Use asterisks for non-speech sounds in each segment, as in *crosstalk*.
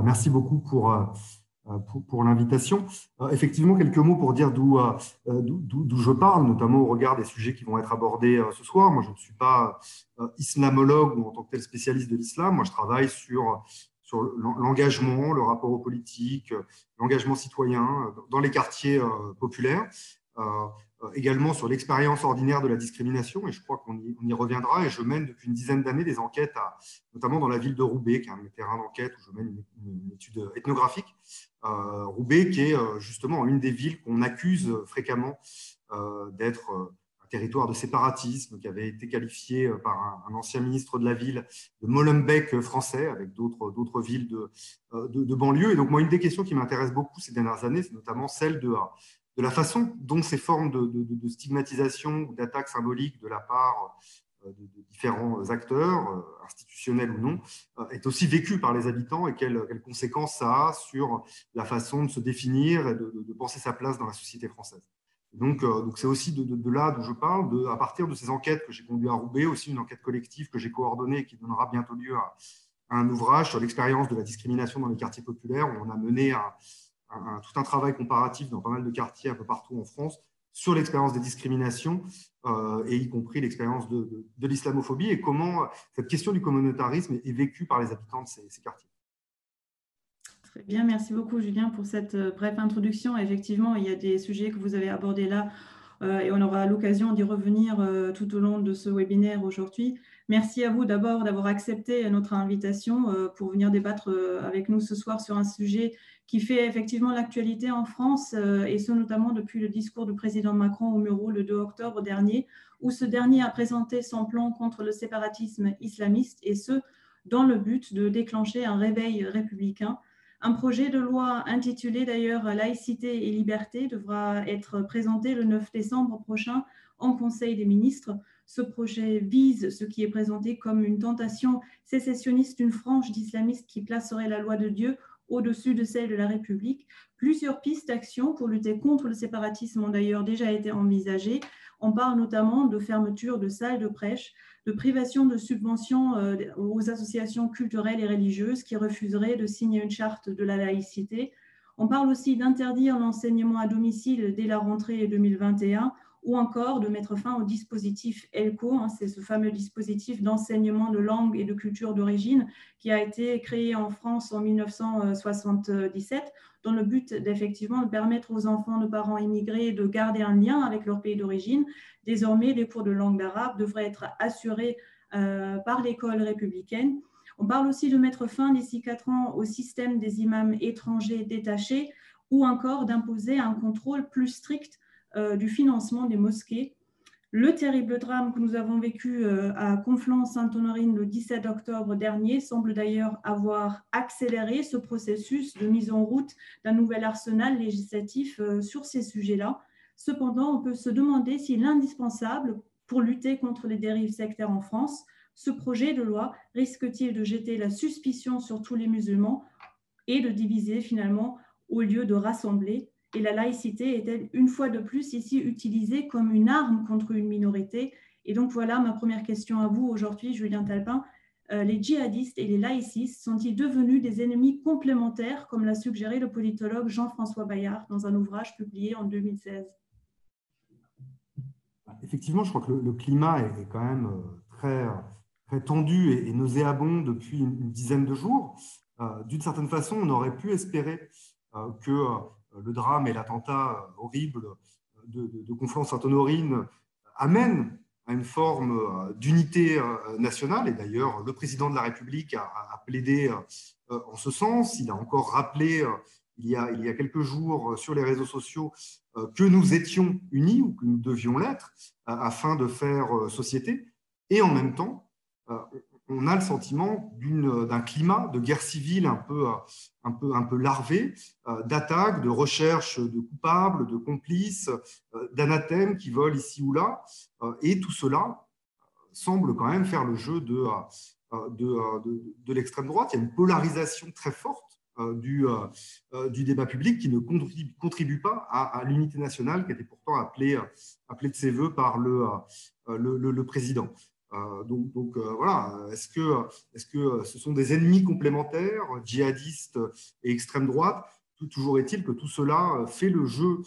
Bah, merci beaucoup pour, pour, l'invitation. Effectivement, quelques mots pour dire d'où je parle, notamment au regard des sujets qui vont être abordés ce soir. Moi, je ne suis pas islamologue ou en tant que tel spécialiste de l'islam. Moi, je travaille sur sur l'engagement, le rapport aux politiques, l'engagement citoyen dans les quartiers populaires également sur l'expérience ordinaire de la discrimination, et je crois qu'on y, reviendra. Et je mène depuis une dizaine d'années des enquêtes, notamment dans la ville de Roubaix, qui est un terrain d'enquête où je mène une, étude ethnographique. Euh, Roubaix, qui est euh, justement une des villes qu'on accuse fréquemment euh, d'être un territoire de séparatisme, qui avait été qualifié par un, ancien ministre de la ville de Molenbeek français, avec d'autres villes de, de, banlieue. Et donc, moi, une des questions qui m'intéresse beaucoup ces dernières années, c'est notamment celle de de la façon dont ces formes de, stigmatisation ou d'attaque symbolique de la part euh, de, différents acteurs, euh, institutionnels ou non, euh, est aussi vécue par les habitants et quelles, conséquences ça a sur la façon de se définir et de, penser sa place dans la société française. Donc, c'est aussi de, là d'où je parle, à partir de ces enquêtes que j'ai conduites à Roubaix, aussi une enquête collective que j'ai coordonnée et qui donnera bientôt lieu à, à un ouvrage sur l'expérience de la discrimination dans les quartiers populaires, où on a mené tout un travail comparatif dans pas mal de quartiers un peu partout en France sur l'expérience des discriminations, euh, et y compris l'expérience de, l'islamophobie, et comment cette question du communautarisme est, vécue par les habitants de ces, quartiers. Très bien, merci beaucoup Julien pour cette euh, brève introduction. Effectivement, il y a des sujets que vous avez abordés là, euh, et on aura l'occasion d'y revenir tout au long de ce webinaire aujourd'hui. Merci à vous d'abord d'avoir accepté notre invitation pour venir débattre avec nous ce soir sur un sujet qui fait effectivement l'actualité en France, euh, et ce notamment depuis le discours du président Macron au Muro le 2 octobre dernier, où ce dernier a présenté son plan contre le séparatisme islamiste, et ce, dans le but de déclencher un réveil républicain. Un projet de loi intitulé d'ailleurs Laïcité et liberté devra être présenté le 9 décembre prochain en Conseil des ministres. Ce projet vise ce qui est présenté comme une tentation sécessionniste d'une frange d'islamistes qui placerait la loi de Dieu au-dessus de celle de la République. Plusieurs pistes d'action pour lutter contre le séparatisme ont d'ailleurs déjà été envisagées. On parle notamment de fermeture de salles de prêche, de privation de subventions euh, aux associations culturelles et religieuses qui refuseraient de signer une charte de la laïcité. On parle aussi d'interdire l'enseignement à domicile dès la rentrée 2021 ou encore de mettre fin au dispositif ELCO, hein, c'est ce fameux dispositif d'enseignement de langue et de culture d'origine qui a été créé en France en 1977 dans le but d'effectivement de permettre aux enfants de parents immigrés de garder un lien avec leur pays d'origine. Désormais, les cours de langue d'arabe devraient être assurés euh, par l'école républicaine. On parle aussi de mettre fin d'ici quatre ans au système des imams étrangers détachés ou encore d'imposer un contrôle plus strict du financement des mosquées. Le terrible drame que nous avons vécu euh, à Conflans-Sainte-Honorine le 17 octobre dernier semble d'ailleurs avoir accéléré ce processus de mise en route d'un nouvel arsenal législatif euh, sur ces sujets-là. Cependant, on peut se demander s'il est indispensable pour lutter contre les dérives sectaires en France. Ce projet de loi risque-t-il de jeter la suspicion sur tous les musulmans et de diviser finalement au lieu de rassembler et la laïcité est-elle une fois de plus ici utilisée comme une arme contre une minorité? Et donc voilà ma première question à vous aujourd'hui, Julien Talpin. Euh, les djihadistes et les laïcistes sont-ils devenus des ennemis complémentaires, comme l'a suggéré le politologue Jean-François Bayard dans un ouvrage publié en 2016 Effectivement, je crois que le, climat est, quand même euh, très, tendu et, nauséabond depuis une, dizaine de jours. Euh, d'une certaine façon, on aurait pu espérer que le drame et l'attentat euh, horrible de, de, Conflans-Sainte-Honorine amènent à une forme euh, d'unité nationale. Et d'ailleurs, le président de la République a, plaidé en ce sens. Il a encore rappelé il y a, il y a quelques jours sur les réseaux sociaux que nous étions unis ou que nous devions l'être afin de faire société. Et en même temps, on a le sentiment d'un climat de guerre civile un peu, larvé, euh, d'attaques, de recherche de coupables, de complices, euh, d'anathèmes qui volent ici ou là. Euh, et tout cela semble quand même faire le jeu de, l'extrême droite. Il y a une polarisation très forte du, débat public qui ne contribue, pas à, l'unité nationale qui était pourtant appelée, de ses voeux par le président. Donc, donc voilà, est-ce que, est -ce sont des ennemis complémentaires, djihadistes et extrême droite? Toujours est-il que tout cela fait le jeu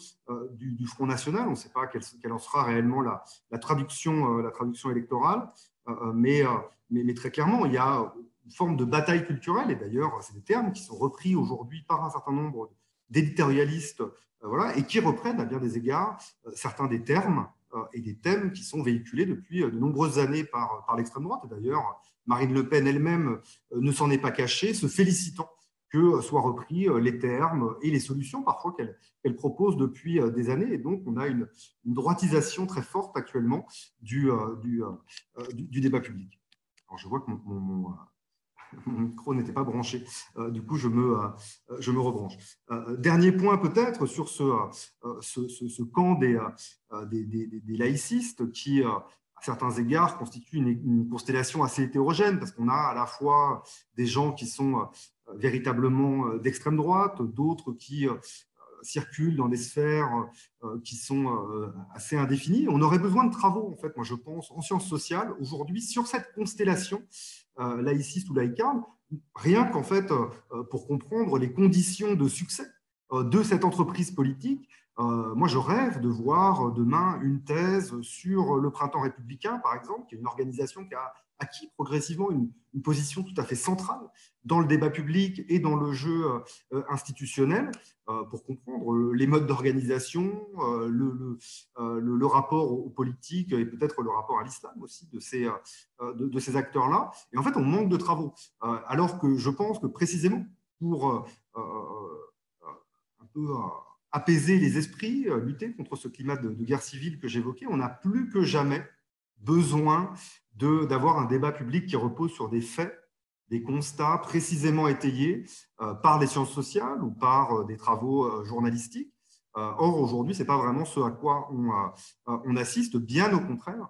du, Front National. On ne sait pas quelle, en sera réellement la, traduction, électorale, mais, très clairement, il y a une forme de bataille culturelle, et d'ailleurs, c'est des termes qui sont repris aujourd'hui par un certain nombre d'éditorialistes et qui reprennent à bien des égards certains des termes euh, et des thèmes qui sont véhiculés depuis euh, de nombreuses années par, par l'extrême droite. D'ailleurs, Marine Le Pen elle-même euh, ne s'en est pas cachée, se félicitant que soient repris les termes et les solutions parfois qu'elle propose depuis des années. Et donc, on a une, droitisation très forte actuellement du, du, du, débat public. Alors, je vois que mon micro n'était pas branché. Euh, du coup, je me, euh, je me rebranche. Euh, dernier point peut-être sur ce, ce, camp des, des, des, laïcistes qui, à certains égards, constitue une, constellation assez hétérogène parce qu'on a à la fois des gens qui sont véritablement d'extrême droite, d'autres qui circulent dans des sphères qui sont assez indéfinies. On aurait besoin de travaux, en fait, moi je pense, en sciences sociales aujourd'hui sur cette constellation laïciste ou laïcarde, rien qu'en fait euh, pour comprendre les conditions de succès euh, de cette entreprise politique. moi, je rêve de voir demain une thèse sur le printemps républicain, par exemple, qui est une organisation qui a acquis progressivement une, position tout à fait centrale dans le débat public et dans le jeu euh, institutionnel euh, pour comprendre euh, les modes d'organisation, le, le, rapport aux politiques et peut-être le rapport à l'islam aussi de ces, de, ces acteurs-là. Et en fait, on manque de travaux. Alors que je pense que précisément pour un peu apaiser les esprits, lutter contre ce climat de, de guerre civile que j'évoquais, on a plus que jamais besoin d'avoir un débat public qui repose sur des faits, des constats précisément étayés euh, par les sciences sociales ou par euh, des travaux euh, journalistiques. or, aujourd'hui, ce n'est pas vraiment ce à quoi on, assiste, bien au contraire,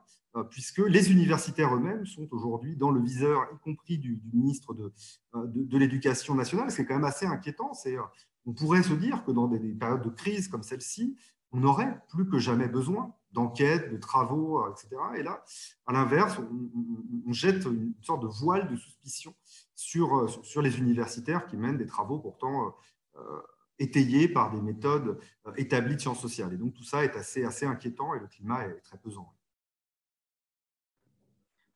puisque les universitaires eux-mêmes sont aujourd'hui dans le viseur, y compris du, ministre de, l'Éducation nationale, ce qui est quand même assez inquiétant. On pourrait se dire que dans des périodes de crise comme celle-ci, on aurait plus que jamais besoin d'enquêtes, de travaux, euh, etc. Et là, à l'inverse, on, jette une sorte de voile de suspicion sur, euh, les universitaires qui mènent des travaux pourtant euh, étayés par des méthodes établies de sciences sociales. Et donc tout ça est assez inquiétant et le climat est très pesant.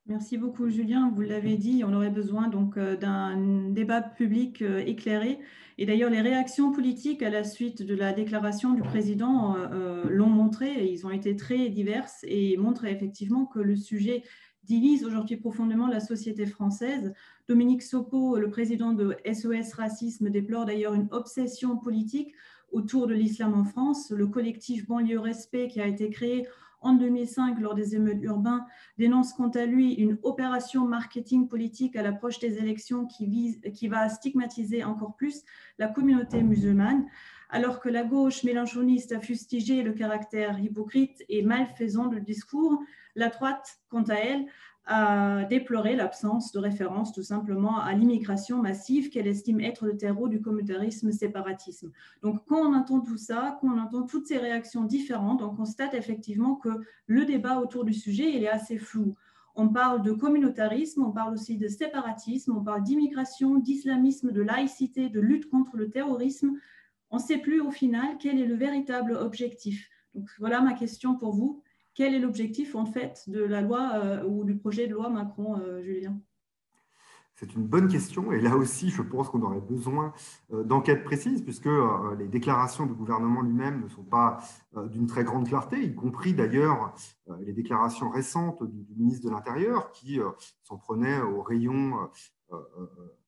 Merci beaucoup, Julien. Vous l'avez dit, on aurait besoin donc d'un débat public éclairé et d'ailleurs, les réactions politiques à la suite de la déclaration du président euh, euh, l'ont montré, ils ont été très diverses et montrent effectivement que le sujet divise aujourd'hui profondément la société française. Dominique Sopo, le président de SOS Racisme, déplore d'ailleurs une obsession politique autour de l'islam en France. Le collectif Banlieue Respect, qui a été créé en 2005 lors des émeutes urbains, dénonce quant à lui une opération marketing politique à l'approche des élections qui, vise, qui va stigmatiser encore plus la communauté musulmane, alors que la gauche mélanchoniste a fustigé le caractère hypocrite et malfaisant du discours, la droite, quant à elle, a déploré l'absence de référence tout simplement à l'immigration massive qu'elle estime être le terreau du communautarisme séparatisme. Donc quand on entend tout ça, quand on entend toutes ces réactions différentes, on constate effectivement que le débat autour du sujet il est assez flou. On parle de communautarisme, on parle aussi de séparatisme, on parle d'immigration, d'islamisme, de laïcité, de lutte contre le terrorisme. On ne sait plus au final quel est le véritable objectif. Donc voilà ma question pour vous quel est l'objectif en fait de la loi euh, ou du projet de loi Macron-Julien euh, c'est une bonne question et là aussi, je pense qu'on aurait besoin euh, d'enquêtes précises puisque les déclarations du gouvernement lui-même ne sont pas d'une très grande clarté, y compris d'ailleurs les déclarations récentes du, ministre de l'Intérieur qui s'en prenait aux rayons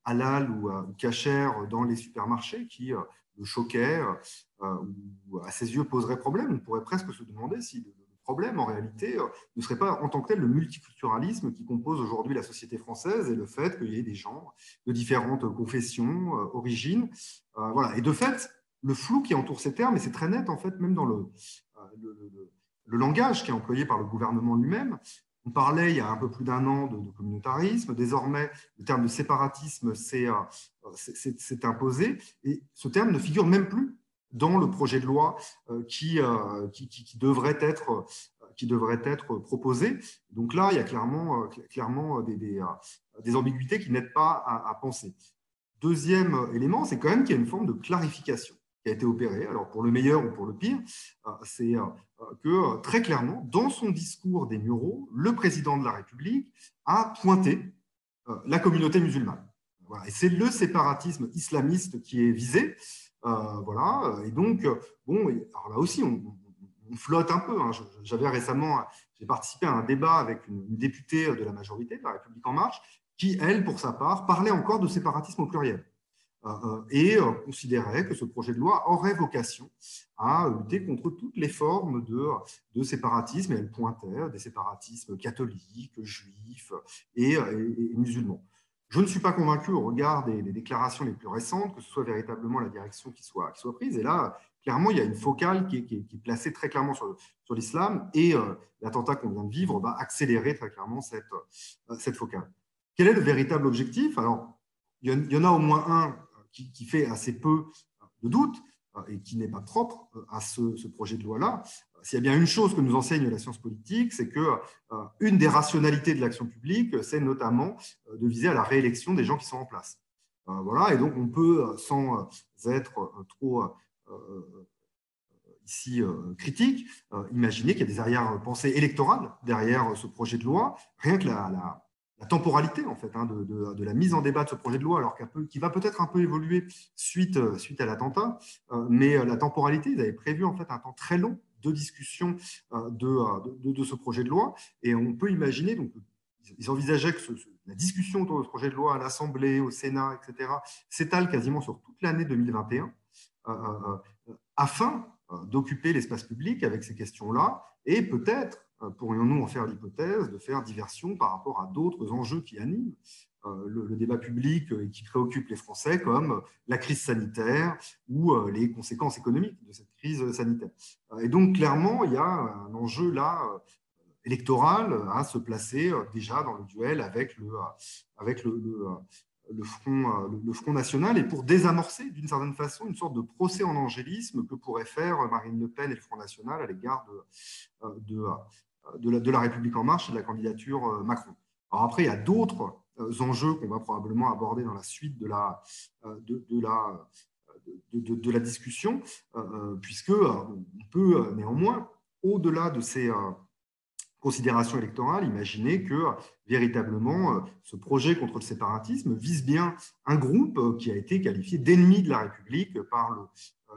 halal ou, cachère dans les supermarchés qui le choquaient ou à ses yeux poserait problème. On pourrait presque se demander si problème, en réalité, euh, ne serait pas en tant que tel le multiculturalisme qui compose aujourd'hui la société française et le fait qu'il y ait des gens de différentes confessions, euh, origines. Euh, voilà. Et de fait, le flou qui entoure ces termes, et c'est très net en fait, même dans le, le, langage qui est employé par le gouvernement lui-même, on parlait il y a un peu plus d'un an de, communautarisme. Désormais, le terme de séparatisme s'est imposé. Et ce terme ne figure même plus dans le projet de loi euh, qui, euh, qui, devrait être proposées. Donc là, il y a clairement, des, ambiguïtés qui n'aident pas à, à penser. Deuxième élément, c'est quand même qu'il y a une forme de clarification qui a été opérée, alors pour le meilleur ou pour le pire, c'est que très clairement, dans son discours des Mureaux, le président de la République a pointé la communauté musulmane. Et c'est le séparatisme islamiste qui est visé. Euh, voilà. Et donc, bon, alors là aussi, on, flotte un peu. Hein. J'avais récemment, j'ai participé à un débat avec une, députée de la majorité de la République En Marche, qui, elle, pour sa part, parlait encore de séparatisme au pluriel. Euh, euh, et considérait que ce projet de loi aurait vocation à lutter contre toutes les formes de, de séparatisme, et elle pointait des séparatismes catholiques, juifs et musulmans. Je ne suis pas convaincu au regard des, déclarations les plus récentes que ce soit véritablement la direction qui soit, qui soit prise. Et là, clairement, il y a une focale qui est, placée très clairement sur, l'islam et euh, l'attentat qu'on vient de vivre va accélérer très clairement cette, euh, focale. Quel est le véritable objectif? Alors, il y, en a au moins un qui, qui fait assez peu de doute euh, et qui n'est pas propre à ce projet de loi-là, s'il y a bien une chose que nous enseigne la science politique, c'est que euh, une des rationalités de l'action publique, c'est notamment euh, de viser à la réélection des gens qui sont en place. Euh, voilà, et donc on peut, sans être trop ici critique, imaginer qu'il y a des arrière-pensées électorales derrière ce projet de loi, rien que la, temporalité en fait hein, de, la mise en débat de ce projet de loi, alors qui va peut-être un peu évoluer suite, suite à l'attentat, mais la temporalité, ils avaient prévu en fait un temps très long de discussion euh, euh, de, de, ce projet de loi. Et on peut imaginer, donc, ils envisageaient que la discussion autour de ce projet de loi à l'Assemblée, au Sénat, etc., s'étale quasiment sur toute l'année 2021, euh, afin d'occuper l'espace public avec ces questions-là, et peut-être pourrions-nous en faire l'hypothèse de faire diversion par rapport à d'autres enjeux qui animent euh, le, débat public et qui préoccupe les Français, comme la crise sanitaire ou euh, les conséquences économiques de cette crise sanitaire. Et donc, clairement, il y a un enjeu là euh, électoral à se placer déjà dans le duel avec le, avec le, le, front, le, front national et pour désamorcer d'une certaine façon une sorte de procès en angélisme que pourrait faire Marine Le Pen et le Front national à l'égard de, la, République en marche et de la candidature Macron. Alors après, il y a d'autres euh, enjeux qu'on va probablement aborder dans la suite de la, euh, de, la, de, de, la discussion, euh, puisque on peut néanmoins, au-delà de ces considérations électorales, imaginer que véritablement ce projet contre le séparatisme vise bien un groupe qui a été qualifié d'ennemi de la République par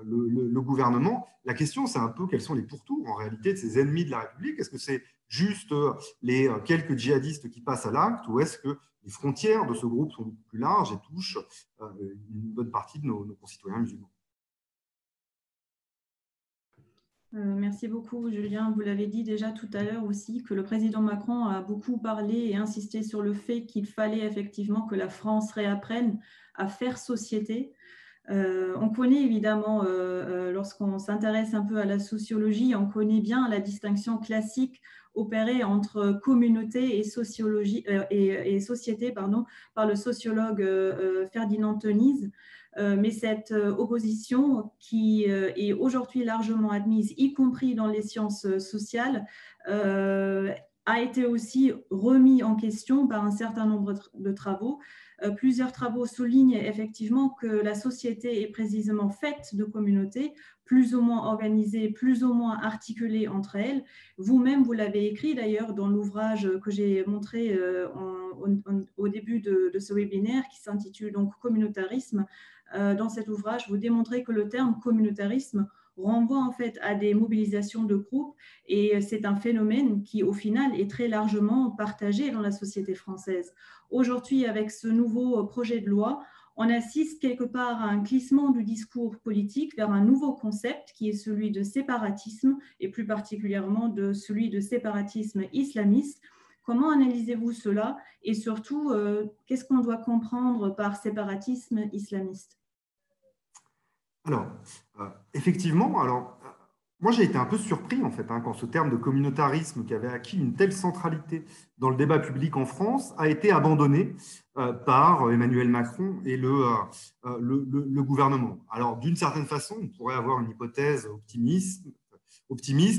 le, le, le, gouvernement. La question, c'est un peu quels sont les pourtours en réalité de ces ennemis de la République. Est-ce que c'est juste les quelques djihadistes qui passent à l'acte ou est-ce que les frontières de ce groupe sont beaucoup plus larges et touchent euh, une bonne partie de nos, concitoyens musulmans. Euh, merci beaucoup, Julien. Vous l'avez dit déjà tout à l'heure aussi que le président Macron a beaucoup parlé et insisté sur le fait qu'il fallait effectivement que la France réapprenne à faire société. Euh, on connaît évidemment, lorsqu'on s'intéresse un peu à la sociologie, on connaît bien la distinction classique opéré entre communauté et, sociologie, euh, et, société pardon, par le sociologue euh, euh, Ferdinand Tönnies. mais cette opposition qui est aujourd'hui largement admise, y compris dans les sciences sociales, a été aussi remis en question par un certain nombre de travaux. Plusieurs travaux soulignent effectivement que la société est précisément faite de communautés plus ou moins organisées, plus ou moins articulées entre elles. Vous-même, vous, l'avez écrit d'ailleurs dans l'ouvrage que j'ai montré euh, au début de, ce webinaire qui s'intitule donc Communautarisme. Euh, dans cet ouvrage, vous démontrez que le terme communautarisme renvoie en fait à des mobilisations de groupes et c'est un phénomène qui au final est très largement partagé dans la société française. Aujourd'hui, avec ce nouveau projet de loi, on assiste quelque part à un glissement du discours politique vers un nouveau concept qui est celui de séparatisme et plus particulièrement de celui de séparatisme islamiste. Comment analysez-vous cela? Et surtout, euh, qu'est-ce qu'on doit comprendre par séparatisme islamiste? Alors, euh, effectivement, alors moi, j'ai été un peu surpris, en fait, hein, quand ce terme de communautarisme qui avait acquis une telle centralité dans le débat public en France a été abandonné euh, par Emmanuel Macron et euh, euh, le, gouvernement. Alors, d'une certaine façon, on pourrait avoir une hypothèse optimiste,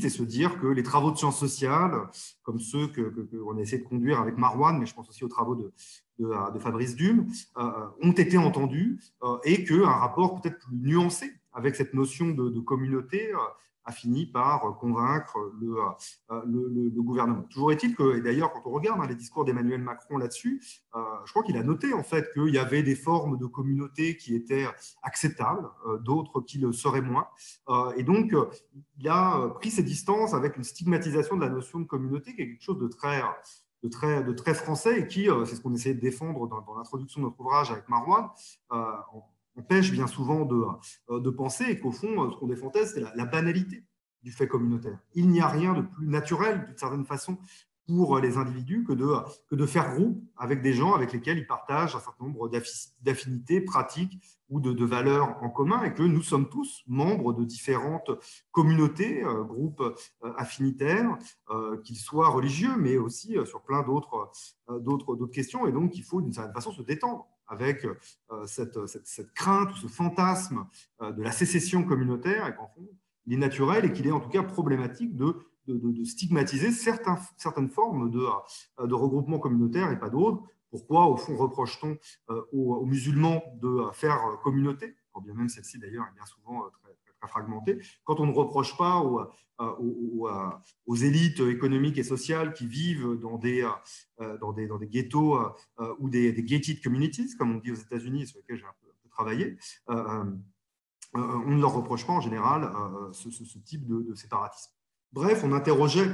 et se dire que les travaux de sciences sociales, comme ceux qu'on que, a essayé de conduire avec Marwan, mais je pense aussi aux travaux de, de, Fabrice Dume, ont été entendus et qu'un rapport peut-être plus nuancé avec cette notion de, communauté a fini par convaincre le, euh, gouvernement. Toujours est-il que, et d'ailleurs, quand on regarde hein, les discours d'Emmanuel Macron là-dessus, euh, je crois qu'il a noté en fait qu'il y avait des formes de communauté qui étaient acceptables, euh, d'autres qui le seraient moins. et donc, il a pris ses distances avec une stigmatisation de la notion de communauté, qui est quelque chose de très de très, français et qui, c'est ce qu'on essayait de défendre dans, l'introduction de notre ouvrage avec Marouane, empêche bien souvent de, euh, penser qu'au fond, euh, ce qu'on défendait, c'est la, banalité du fait communautaire. Il n'y a rien de plus naturel, d'une certaine façon, pour les individus que de, que de faire groupe avec des gens avec lesquels ils partagent un certain nombre d'affinités pratiques ou de, valeurs en commun et que nous sommes tous membres de différentes communautés, euh, groupes affinitaires, qu'ils soient religieux, mais aussi sur plein d'autres questions. Et donc, il faut d'une certaine façon se détendre avec euh, cette, cette, crainte ou ce fantasme euh, de la sécession communautaire, et qu'en fond, il est naturel et qu'il est en tout cas problématique de, de, stigmatiser certaines formes de, euh, de regroupement communautaire et pas d'autres. Pourquoi, au fond, reproche-t-on aux, musulmans de faire communauté, quand bien même celle-ci, d'ailleurs, est bien souvent très, fragmentée, quand on ne reproche pas aux, élites économiques et sociales qui vivent dans des, euh, ghettos euh, ou des, des, gated communities, comme on dit aux États-Unis, sur lesquels j'ai un peu, travaillé, euh, on ne leur reproche pas en général ce, type de, séparatisme. Bref, on interrogeait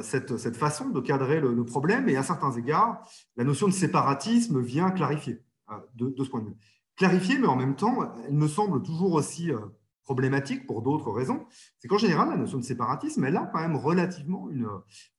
cette, cette façon de cadrer le, problème et à certains égards, la notion de séparatisme vient clarifier de, de, ce point de vue. Clarifier, mais en même temps, elle me semble toujours aussi problématique pour d'autres raisons, c'est qu'en général, la notion de séparatisme, elle a quand même relativement une,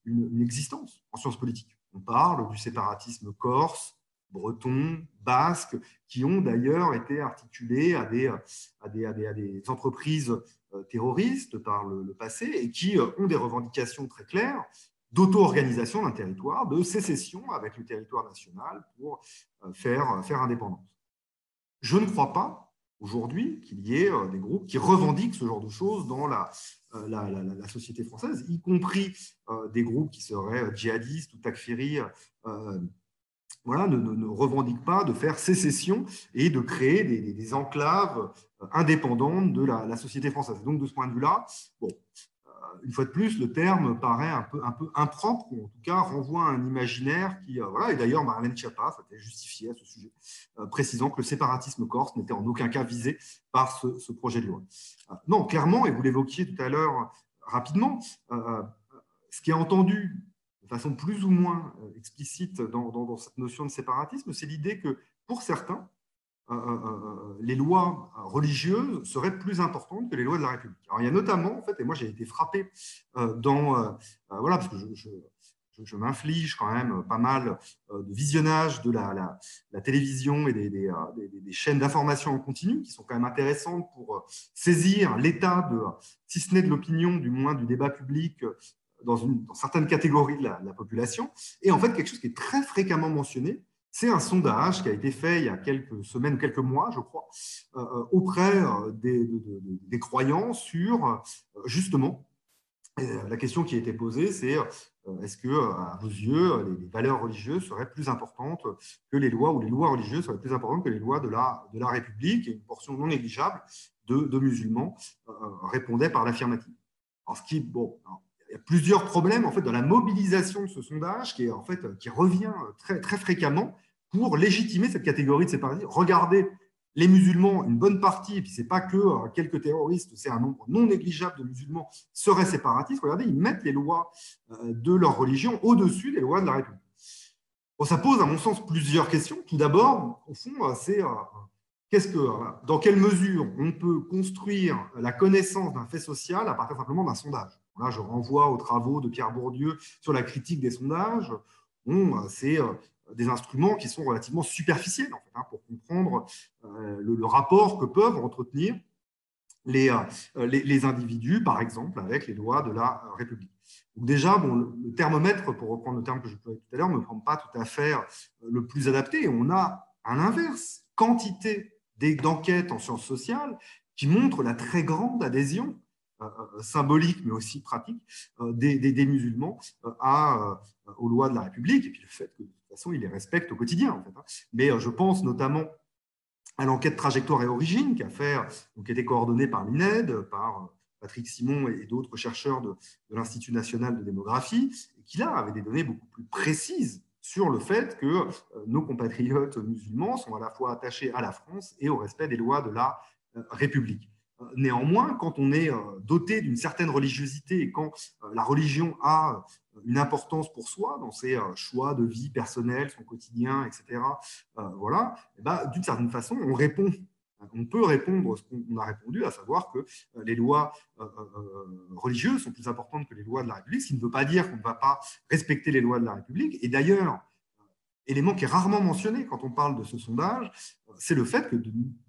une, existence en sciences politiques. On parle du séparatisme corse, breton, basque, qui ont d'ailleurs été articulés à des, à des, à des, entreprises euh, terroristes par le, passé et qui euh, ont des revendications très claires d'auto-organisation d'un territoire, de sécession avec le territoire national pour euh, faire, faire indépendance. Je ne crois pas aujourd'hui qu'il y ait des groupes qui revendiquent ce genre de choses dans la, la, la, société française, y compris des groupes qui seraient djihadistes ou takfiri, voilà, ne, ne, revendiquent pas de faire sécession et de créer des, enclaves indépendantes de la, société française. Donc, de ce point de vue-là, bon, une fois de plus, le terme paraît un peu, un peu impropre, ou en tout cas renvoie à un imaginaire qui. Euh, voilà, et d'ailleurs, Marlène Schiappa été justifiée à ce sujet, euh, précisant que le séparatisme corse n'était en aucun cas visé par ce, projet de loi. Euh, non, clairement, et vous l'évoquiez tout à l'heure rapidement, ce qui est entendu façon plus ou moins explicite dans, cette notion de séparatisme, c'est l'idée que pour certains, euh, euh, euh, les lois religieuses seraient plus importantes que les lois de la République. Alors, il y a notamment, en fait, et moi j'ai été frappé dans, voilà, parce que je, m'inflige quand même pas mal de visionnage de la, télévision et des, des, chaînes d'information en continu qui sont quand même intéressantes pour saisir l'état de, si ce n'est de l'opinion, du moins du débat public dans, certaines catégories de la, population. Et en fait, quelque chose qui est très fréquemment mentionné, c'est un sondage qui a été fait il y a quelques semaines, quelques mois, je crois, euh, euh, auprès euh, des, croyants sur justement la question qui a été posée, c'est est-ce que, à vos yeux, les, valeurs religieuses seraient plus importantes que les lois, ou les lois religieuses seraient plus importantes que les lois de la, de la République Et une portion non négligeable de, musulmans répondait par l'affirmative. Alors, ce qui, bon, il y a plusieurs problèmes en fait dans la mobilisation de ce sondage qui, est, en fait, qui revient très, très fréquemment pour légitimer cette catégorie de séparatistes. Regardez les musulmans, une bonne partie, et puis ce n'est pas que euh, quelques terroristes, c'est un nombre non négligeable de musulmans seraient séparatistes. Regardez, ils mettent les lois euh, de leur religion au-dessus des lois de la République. Bon, ça pose, à mon sens, plusieurs questions. Tout d'abord, au fond, euh, c'est qu'est-ce que, dans quelle mesure on peut construire la connaissance d'un fait social à partir simplement d'un sondage? Là, je renvoie aux travaux de Pierre Bourdieu sur la critique des sondages. Bon, c'est des instruments qui sont relativement superficiels hein, pour comprendre euh, le, rapport que peuvent entretenir les, euh, individus, par exemple, avec les lois de la République. Donc déjà, bon, le, thermomètre, pour reprendre le terme que je parlais tout à l'heure, ne me semble pas tout à fait euh, le plus adapté. On a, à l'inverse, quantité d'enquêtes en sciences sociales qui montrent la très grande adhésion symbolique, mais aussi pratique, des, musulmans à, aux lois de la République, et puis le fait que de toute façon, ils les respectent au quotidien. En fait, hein. Mais je pense notamment à l'enquête trajectoire et origine qui a, fait, qui a été coordonnée par l'INED, par Patrick Simon et d'autres chercheurs de, l'Institut national de démographie, qui là avait des données beaucoup plus précises sur le fait que euh, nos compatriotes musulmans sont à la fois attachés à la France et au respect des lois de la euh, République. Euh, néanmoins, quand on est doté d'une certaine religiosité et quand la religion a une importance pour soi dans ses choix de vie personnelle, son quotidien, etc., voilà, eh ben, d'une certaine façon, on répond on peut répondre ce qu'on a répondu, à savoir que les lois religieuses sont plus importantes que les lois de la République, ce qui ne veut pas dire qu'on ne va pas respecter les lois de la République. Et d'ailleurs, élément qui est rarement mentionné quand on parle de ce sondage, c'est le fait que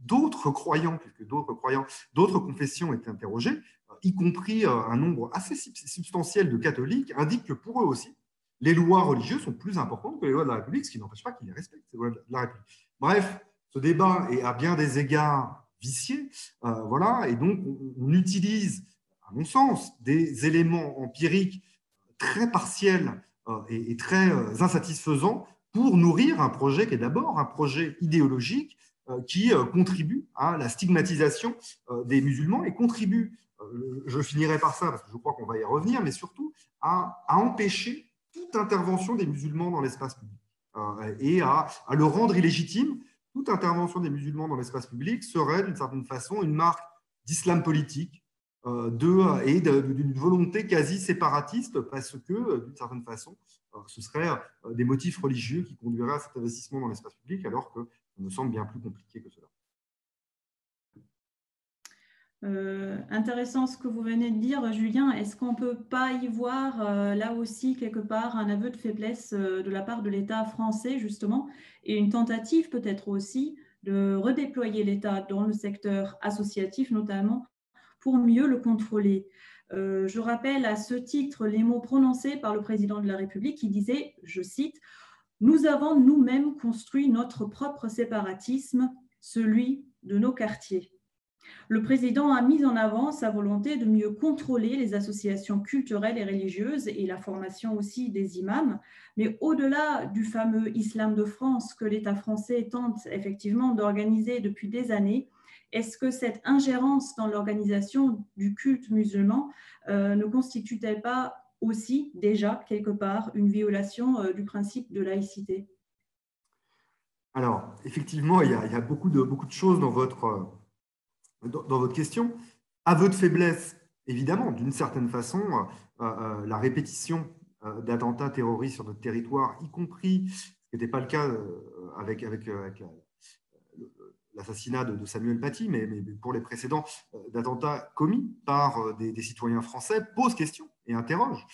d'autres croyants, puisque d'autres croyants, d'autres confessions étaient interrogées, y compris un nombre assez substantiel de catholiques, indiquent que pour eux aussi, les lois religieuses sont plus importantes que les lois de la République, ce qui n'empêche pas qu'ils les respectent, ces lois de la République. Bref, ce débat est à bien des égards vicié, euh, voilà, et donc on, utilise, à mon sens, des éléments empiriques très partiels euh, et, très euh, insatisfaisants pour nourrir un projet qui est d'abord un projet idéologique qui contribue à la stigmatisation des musulmans et contribue, je finirai par ça parce que je crois qu'on va y revenir, mais surtout à, empêcher toute intervention des musulmans dans l'espace public et à, le rendre illégitime. Toute intervention des musulmans dans l'espace public serait d'une certaine façon une marque d'islam politique euh, et d'une volonté quasi séparatiste parce que, euh, d'une certaine façon, euh, ce seraient des motifs religieux qui conduiraient à cet investissement dans l'espace public, alors que ça me semble bien plus compliqué que cela. Euh, intéressant ce que vous venez de dire, Julien. Est-ce qu'on ne peut pas y voir euh, là aussi quelque part un aveu de faiblesse euh, de la part de l'État français, justement, et une tentative peut-être aussi de redéployer l'État dans le secteur associatif, notamment, pour mieux le contrôler? Je rappelle à ce titre les mots prononcés par le président de la République qui disait, je cite, Nous avons nous-mêmes construit notre propre séparatisme, celui de nos quartiers. Le président a mis en avant sa volonté de mieux contrôler les associations culturelles et religieuses et la formation aussi des imams. Mais au-delà du fameux Islam de France que l'État français tente effectivement d'organiser depuis des années, est-ce que cette ingérence dans l'organisation du culte musulman euh, ne constitue-t-elle pas aussi déjà quelque part une violation euh, du principe de laïcité? Alors, effectivement, il y, a, beaucoup, de, beaucoup de choses dans votre dans, votre question. Aveu de faiblesse, évidemment, d'une certaine façon, euh, euh, la répétition euh, d'attentats terroristes sur notre territoire, y compris, ce n'était pas le cas avec, avec, l'assassinat de, Samuel Paty, mais, pour les précédents d'attentats commis par des, citoyens français, pose question et interroge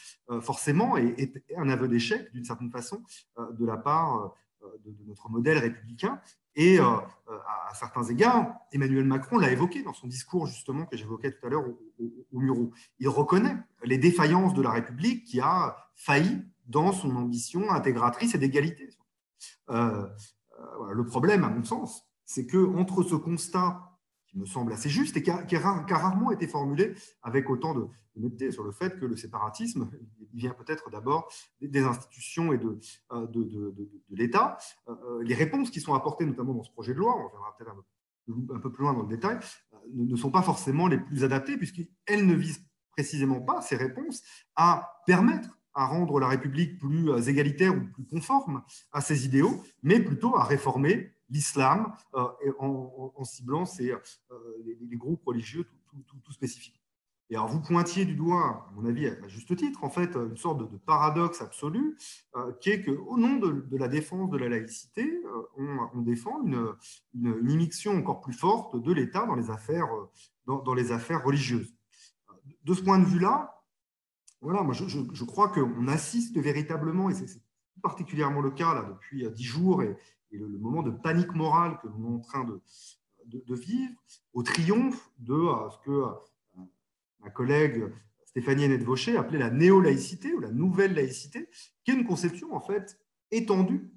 forcément et est un aveu d'échec d'une certaine façon de la part de, notre modèle républicain. Et euh, euh, à, certains égards, Emmanuel Macron l'a évoqué dans son discours justement que j'évoquais tout à l'heure au, au, Muro. Il reconnaît les défaillances de la République qui a failli dans son ambition intégratrice et d'égalité. Euh, le problème, à mon sens, c'est que entre ce constat qui me semble assez juste et qui a, rarement été formulé avec autant de, de sur le fait que le séparatisme vient peut-être d'abord des institutions et de, euh, de, de, de l'État. Euh, euh, les réponses qui sont apportées, notamment dans ce projet de loi, on verra peut-être un, peu plus loin dans le détail, ne sont pas forcément les plus adaptées, puisqu'elles ne visent précisément pas, ces réponses, à permettre à rendre la République plus égalitaire ou plus conforme à ses idéaux, mais plutôt à réformer l'islam en, ciblant ces, les, groupes religieux tout, tout, spécifiques. Et alors, vous pointiez du doigt, à mon avis, à juste titre, en fait, une sorte de, paradoxe absolu, euh, qui est qu'au nom de, la défense de la laïcité, euh, on, défend une, une, immixtion encore plus forte de l'État dans les affaires, euh, dans, les affaires religieuses. De ce point de vue-là, voilà, moi, je, crois qu'on assiste véritablement, et c'est particulièrement le cas là depuis dix jours, le, moment de panique morale que nous sommes en train de, vivre, au triomphe de ce que ma collègue Stéphanie Vaucher appelait la néo-laïcité ou la nouvelle laïcité, qui est une conception en fait étendue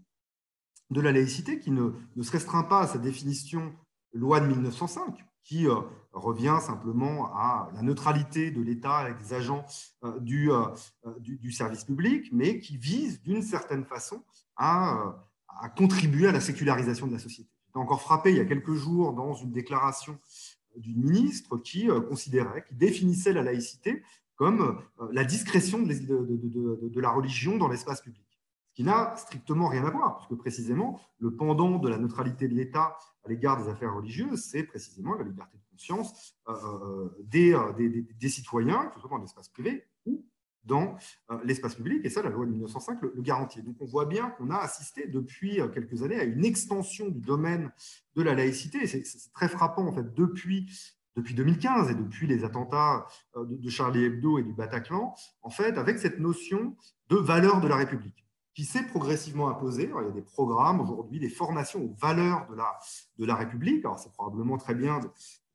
de la laïcité qui ne, se restreint pas à sa définition loi de 1905, qui euh, revient simplement à la neutralité de l'État et des agents du, service public, mais qui vise d'une certaine façon à, à, contribuer à la sécularisation de la société. J'étais encore frappé il y a quelques jours dans une déclaration d'une ministre qui considérait, qui définissait la laïcité comme la discrétion de, la religion dans l'espace public qui n'a strictement rien à voir, puisque précisément, le pendant de la neutralité de l'État à l'égard des affaires religieuses, c'est précisément la liberté de conscience euh, euh, euh, des, citoyens, que ce soit dans l'espace privé ou dans l'espace public, et ça, la loi de 1905 le, garantit. Donc, on voit bien qu'on a assisté depuis quelques années à une extension du domaine de la laïcité, c'est très frappant, en fait, depuis depuis 2015 et depuis les attentats de Charlie Hebdo et du Bataclan, en fait, avec cette notion de valeur de la République qui s'est progressivement imposé. il y a des programmes aujourd'hui, des formations aux valeurs de la, de la République. Alors, c'est probablement très bien de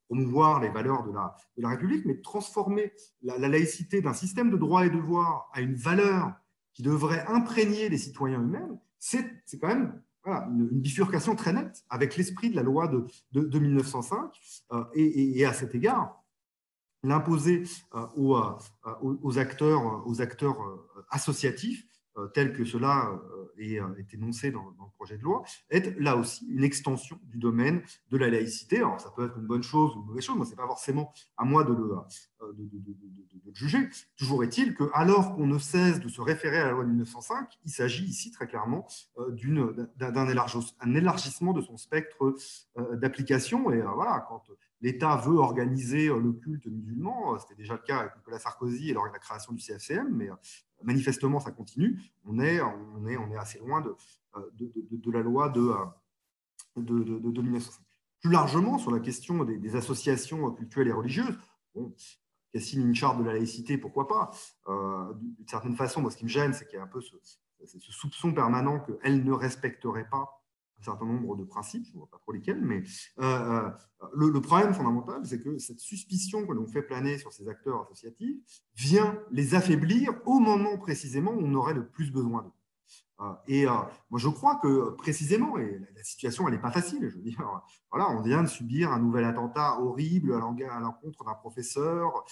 promouvoir les valeurs de la, de la République, mais de transformer la, laïcité d'un système de droits et devoirs à une valeur qui devrait imprégner les citoyens eux-mêmes, c'est quand même une, bifurcation très nette avec l'esprit de la loi de, de, 1905. Euh, et, à cet égard, l'imposer euh, aux, euh, aux, acteurs, aux acteurs associatifs, tel que cela euh, euh, est, énoncé dans, le projet de loi, est là aussi une extension du domaine de la laïcité. Alors, ça peut être une bonne chose ou une mauvaise chose, mais ce n'est pas forcément à moi de le, juger. Toujours est-il que, alors qu'on ne cesse de se référer à la loi de 1905, il s'agit ici très clairement d'un élargissement de son spectre d'application. Et voilà, quand l'État veut organiser le culte musulman, c'était déjà le cas avec Nicolas Sarkozy et lors de la création du CFCM, mais manifestement, ça continue. On est, assez loin de, la loi de, de, de, 1905. Plus largement, sur la question des, associations culturelles et religieuses, bon, Cassine une charte de la laïcité, pourquoi pas? Euh, D'une certaine façon, moi, ce qui me gêne, c'est qu'il y a un peu ce, ce soupçon permanent qu'elle ne respecterait pas un certain nombre de principes, je ne vois pas trop lesquels, mais euh, euh, le, problème fondamental, c'est que cette suspicion que l'on fait planer sur ces acteurs associatifs vient les affaiblir au moment précisément où on aurait le plus besoin d'eux. Euh, et moi, je crois que précisément, et la, situation, elle n'est pas facile. Je veux dire, voilà, on vient de subir un nouvel attentat horrible à l'encontre d'un professeur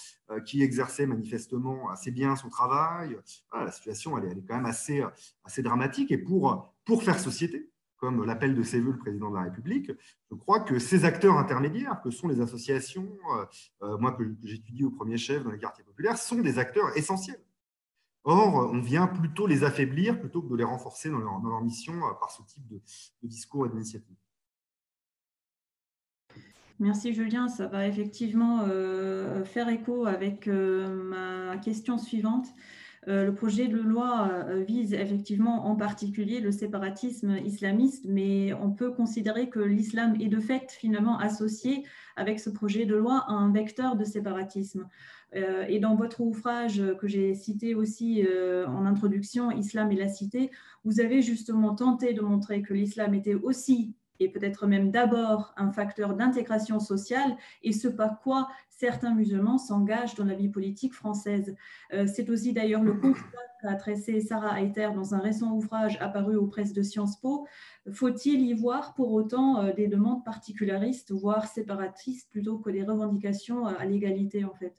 qui exerçait manifestement assez bien son travail. la situation, elle est, elle est, quand même assez, assez dramatique. Et pour, pour faire société, comme l'appel de ses le président de la République, je crois que ces acteurs intermédiaires, que sont les associations, euh, euh, moi que, j'étudie au premier chef dans les quartiers populaires, sont des acteurs essentiels. Or, on vient plutôt les affaiblir plutôt que de les renforcer dans leur, mission euh, par ce type de, discours et d'initiative. Merci Julien, ça va effectivement faire écho avec ma question suivante. Euh, le projet de loi euh, vise effectivement en particulier le séparatisme islamiste, mais on peut considérer que l'islam est de fait finalement associé avec ce projet de loi à un vecteur de séparatisme. Euh, et dans votre ouvrage que j'ai cité aussi en introduction, Islam et la cité, vous avez justement tenté de montrer que l'islam était aussi et peut-être même d'abord un facteur d'intégration sociale et ce par quoi certains musulmans s'engagent dans la vie politique française. Euh, c'est aussi d'ailleurs le constat qu'a tracé Sarah Hayter dans un récent ouvrage apparu aux presses de Sciences Po. Faut-il y voir pour autant euh, des demandes particularistes, voire séparatistes, plutôt que des revendications euh, à l'égalité en fait?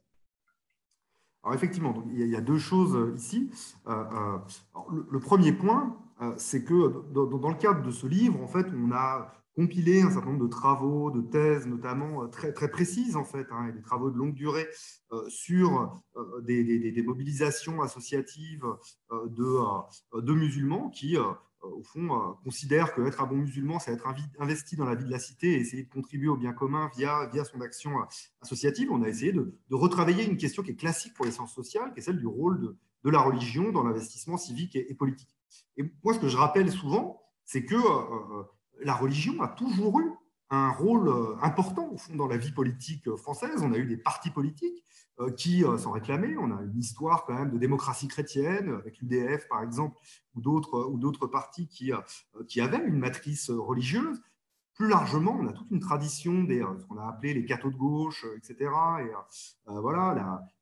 Alors effectivement, il, y a, deux choses ici. le, premier point, c'est que dans, le cadre de ce livre, en fait, on a compilé un certain nombre de travaux, de thèses notamment euh, très, très précises, en fait, hein, des travaux de longue durée euh, sur des, mobilisations associatives de, de musulmans qui, au fond, considèrent qu'être un bon musulman, c'est être investi dans la vie de la cité et essayer de contribuer au bien commun via, via son action associative. On a essayé de, retravailler une question qui est classique pour les sciences sociales, qui est celle du rôle de, de la religion dans l'investissement civique et politique. Et moi, ce que je rappelle souvent, c'est que euh, euh, la religion a toujours eu un rôle euh, important au fond dans la vie politique française. On a eu des partis politiques qui s'en réclamaient. On a une histoire quand même de démocratie chrétienne avec l'UDF par exemple ou d'autres partis qui qui avaient une matrice religieuse. Plus largement, on a toute une tradition des euh, ce qu'on a appelé les cathos de gauche, euh, etc. Et euh, voilà,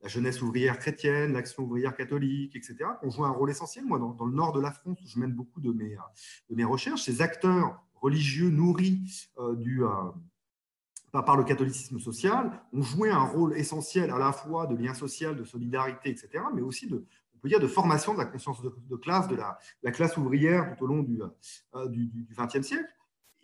la, jeunesse ouvrière chrétienne, l'action ouvrière catholique, etc. On joue un rôle essentiel. Moi, dans, le nord de la France, où je mène beaucoup de mes, de mes recherches, ces acteurs religieux nourris du par le catholicisme social, ont joué un rôle essentiel à la fois de lien social, de solidarité, etc., mais aussi de, on peut dire, de formation de la conscience de, classe, de la, la, classe ouvrière tout au long du XXe siècle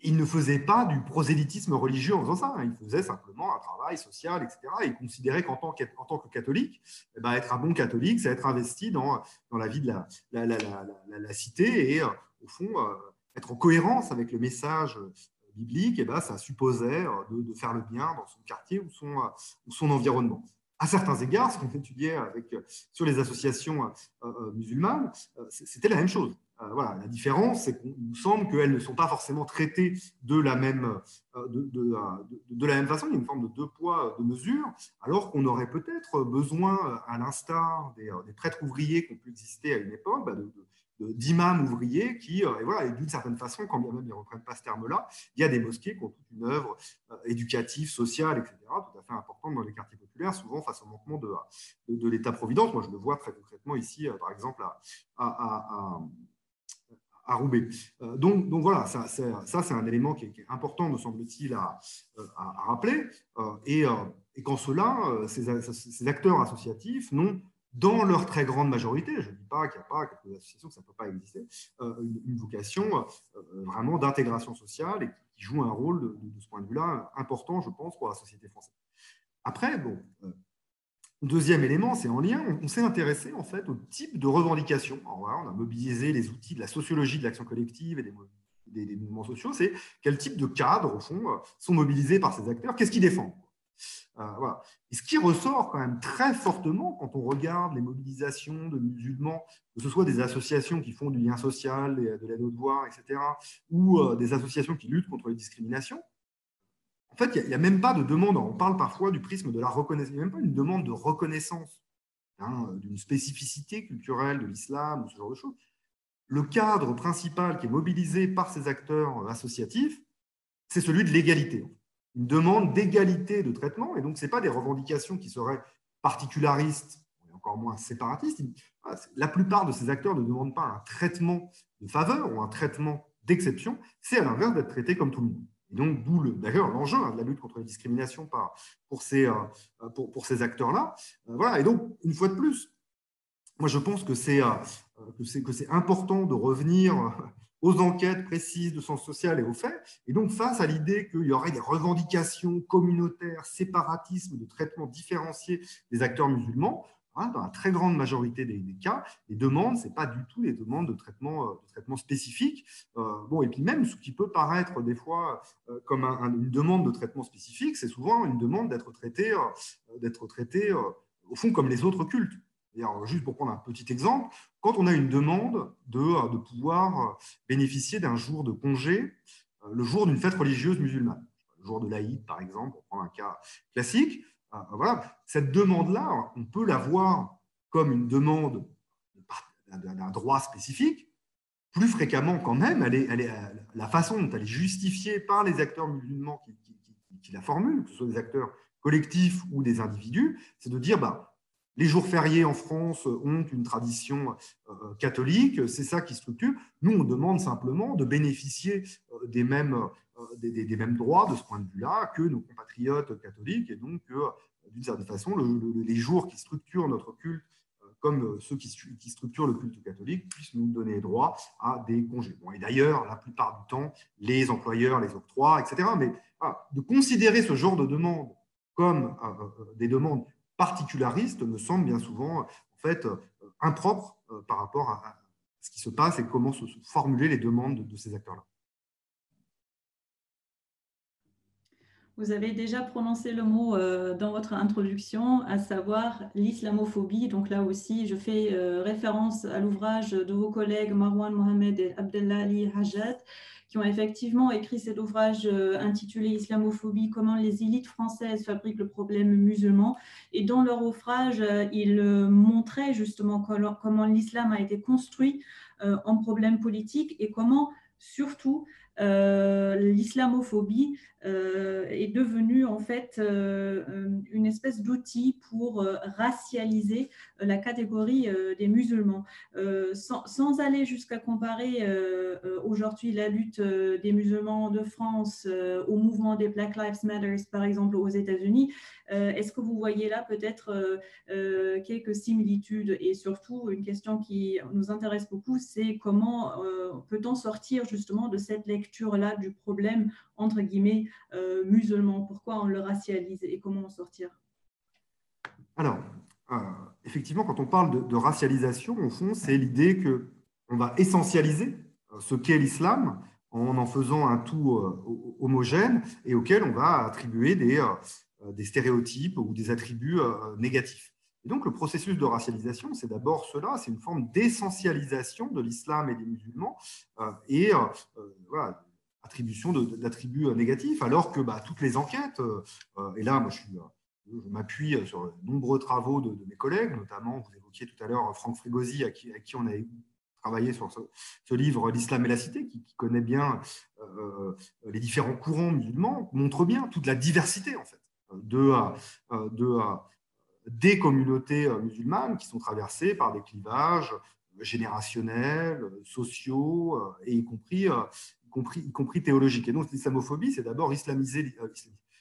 il ne faisait pas du prosélytisme religieux en faisant ça. Hein. Il faisait simplement un travail social, etc. Et il considérait qu'en tant, que catholique, eh ben, être un bon catholique, c'est être investi dans, la vie de la, la, cité et, euh, au fond, euh, être en cohérence avec le message euh, biblique. Et ben, ça supposait de, faire le bien dans son quartier ou son, son environnement. À certains égards, ce qu'on étudiait avec, sur les associations musulmanes, c'était la même chose. Euh, voilà, la différence, c'est qu'il nous semble qu'elles ne sont pas forcément traitées de la, même, euh, de, de, de, la même façon. Il y a une forme de deux poids, deux mesures, alors qu'on aurait peut-être besoin, à l'instar des, prêtres ouvriers qui ont pu exister à une époque, bah, d'imams ouvriers qui, euh, et voilà, d'une certaine façon, quand bien même ils ne reprennent pas ce terme-là, il y a des mosquées qui ont toute une œuvre éducative, sociale, etc., tout à fait importante dans les quartiers populaires, souvent face au manquement de, de, l'État-providence. Moi, je le vois très concrètement ici, par exemple, à Roubaix. Euh, donc, voilà, ça, c'est un élément qui est, important, me semble-t-il, à, à, rappeler. Euh, et, euh, et qu'en cela, ces, acteurs associatifs n'ont, dans leur très grande majorité, je ne dis pas qu'il n'y a pas quelques associations que ça ne peut pas exister, une, vocation vraiment d'intégration sociale et qui joue un rôle de, de ce point de vue-là important, je pense, pour la société française. Après, bon, Deuxième élément, c'est en lien, on, s'est intéressé en fait au type de revendication. on a mobilisé les outils de la sociologie de l'action collective et des, mouvements sociaux. C'est quel type de cadres, au fond, euh, sont mobilisés par ces acteurs Qu'est-ce qu'ils défendent euh, Et ce qui ressort quand même très fortement quand on regarde les mobilisations de musulmans, que ce soit des associations qui font du lien social, de l'aide aux devoirs, etc., ou euh, des associations qui luttent contre les discriminations, en fait, il n'y a, même pas de demande. On parle parfois du prisme de la reconnaissance. Il n'y a même pas une demande de reconnaissance hein, d'une spécificité culturelle de l'islam ou ce genre de choses. Le cadre principal qui est mobilisé par ces acteurs associatifs, c'est celui de l'égalité. Une demande d'égalité de traitement. Et donc, ce n'est pas des revendications qui seraient particularistes, et encore moins séparatistes. La plupart de ces acteurs ne demandent pas un traitement de faveur ou un traitement d'exception. C'est à l'inverse d'être traité comme tout le monde. Et donc, d'où d'ailleurs l'enjeu hein, de la lutte contre les discriminations pour ces, euh, pour, pour ces acteurs-là. Euh, voilà. Et donc, une fois de plus, moi, je pense que c'est euh, que c'est important de revenir aux enquêtes précises de sens social et aux faits. Et donc, face à l'idée qu'il y aurait des revendications communautaires, séparatisme, de traitement différencié des acteurs musulmans, Hein, dans la très grande majorité des, cas, les demandes, ce n'est pas du tout des demandes de traitement, euh, de traitement spécifique. Euh, bon, et puis même ce qui peut paraître des fois euh, comme une demande de traitement spécifique, c'est souvent une demande d'être traité, d'être traité au fond comme les autres cultes. juste pour prendre un petit exemple, quand on a une demande de, de pouvoir bénéficier d'un jour de congé le jour d'une fête religieuse musulmane, le jour de l'Aïd par exemple, pour prendre un cas classique, ah, voilà. Cette demande-là, on peut la voir comme une demande d'un droit spécifique. Plus fréquemment, quand même, elle est, la façon dont elle est justifiée par les acteurs musulmans qui, qui, la formulent, que ce soit des acteurs collectifs ou des individus, c'est de dire bah, les jours fériés en France ont une tradition euh, catholique, c'est ça qui structure. Nous, on demande simplement de bénéficier euh, des mêmes euh, des, mêmes droits de ce point de vue-là que nos compatriotes catholiques, et donc euh, d'une certaine façon, les jours qui structurent notre culte, euh, comme ceux qui, structurent le culte catholique, puissent nous donner droit à des congés. Et d'ailleurs, la plupart du temps, les employeurs les octroient, etc. Mais de considérer ce genre de demandes comme des demandes particularistes me semble bien souvent en fait impropre par rapport à, ce qui se passe et comment se, formuler les demandes de ces acteurs-là. Vous avez déjà prononcé le mot euh, dans votre introduction, à savoir l'islamophobie. Donc là aussi, je fais euh, référence à l'ouvrage de vos collègues Marwan Mohamed et Abdelali Hajat, qui ont effectivement écrit cet ouvrage euh, intitulé Islamophobie, comment les élites françaises fabriquent le problème musulman. Et dans leur ouvrage, ils montraient justement comment l'islam a été construit en problème politique et comment, surtout, l'islamophobie est devenue en fait une espèce d'outil pour racialiser la catégorie des musulmans. Sans, aller jusqu'à comparer aujourd'hui la lutte des musulmans de France au mouvement des Black Lives Matter, par exemple, aux États-Unis, est-ce que vous voyez là peut-être quelques similitudes? Et surtout une question qui nous intéresse beaucoup, c'est comment peut-on sortir justement de cette lecture-là du problème, entre guillemets, euh, musulman Pourquoi on le racialise et comment en sortir? Alors, euh, effectivement, quand on parle de, racialisation, au fond, c'est l'idée qu'on va essentialiser euh, ce qu'est l'islam en en faisant un tout homogène et auquel on va attribuer des, des stéréotypes ou des attributs négatifs. Et donc, le processus de racialisation, c'est d'abord cela, c'est une forme d'essentialisation de l'islam et des musulmans, et voilà, attribution d'attributs négatifs, alors que bah, toutes les enquêtes, et là, moi, je, m'appuie sur de nombreux travaux de, mes collègues, notamment, vous évoquiez tout à l'heure Franck Frigosi, à qui, qui, on a travaillé sur ce, livre L'islam et la cité, qui, connaît bien les différents courants musulmans, montre bien toute la diversité, en fait, de, de, des communautés euh, musulmanes qui sont traversées par des clivages euh, générationnels, euh, sociaux, et y compris, y compris, théologiques. Et donc l'islamophobie, c'est d'abord islamiser,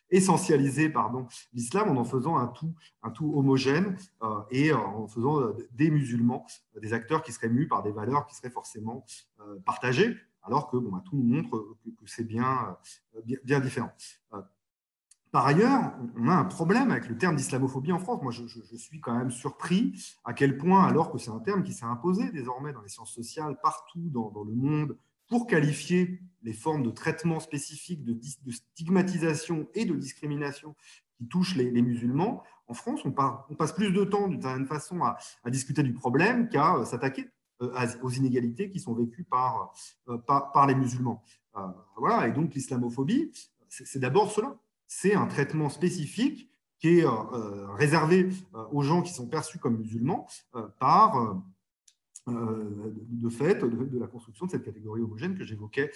essentialiser pardon, l'islam en en faisant un tout, un tout homogène et en faisant des musulmans des acteurs qui seraient mus par des valeurs qui seraient forcément partagées, alors que bon, bah, tout nous montre que, c'est bien, bien, différent. Par ailleurs, on a un problème avec le terme d'islamophobie en France. Moi, je, suis quand même surpris à quel point, alors que c'est un terme qui s'est imposé désormais dans les sciences sociales partout dans, le monde pour qualifier les formes de traitement spécifiques, de, stigmatisation et de discrimination qui touchent les, musulmans, en France, on, passe plus de temps d'une certaine façon à, discuter du problème qu'à euh, s'attaquer euh, aux inégalités qui sont vécues par, euh, par les musulmans. voilà, et donc l'islamophobie, c'est d'abord cela c'est un traitement spécifique qui est euh, euh, réservé euh, aux gens qui sont perçus comme musulmans par de fait de, la construction de cette catégorie homogène que j'évoquais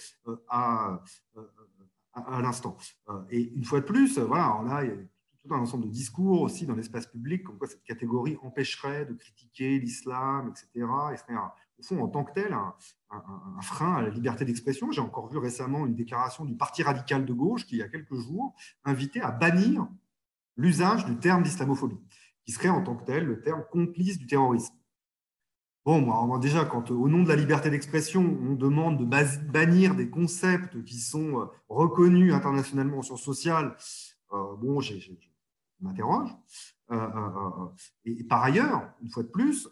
à, l'instant. Et une fois de plus, voilà, on a tout un ensemble de discours aussi dans l'espace public comme quoi cette catégorie empêcherait de critiquer l'islam, etc. au fond, en tant que tel, un, frein à la liberté d'expression. J'ai encore vu récemment une déclaration du Parti radical de gauche qui, il y a quelques jours, invitait à bannir l'usage du terme d'islamophobie, qui serait en tant que tel le terme complice du terrorisme. Bon, moi, déjà, quand au nom de la liberté d'expression, on demande de bannir des concepts qui sont euh, reconnus internationalement en sciences sociales, euh, bon, je m'interroge. Euh, et, par ailleurs, une fois de plus,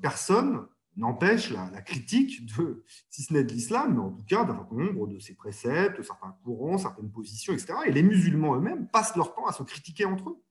personne n'empêche la, critique de, si ce n'est de l'islam, mais en tout cas d'un nombre de ses préceptes, certains courants, certaines positions, etc. Et les musulmans eux-mêmes passent leur temps à se critiquer entre eux.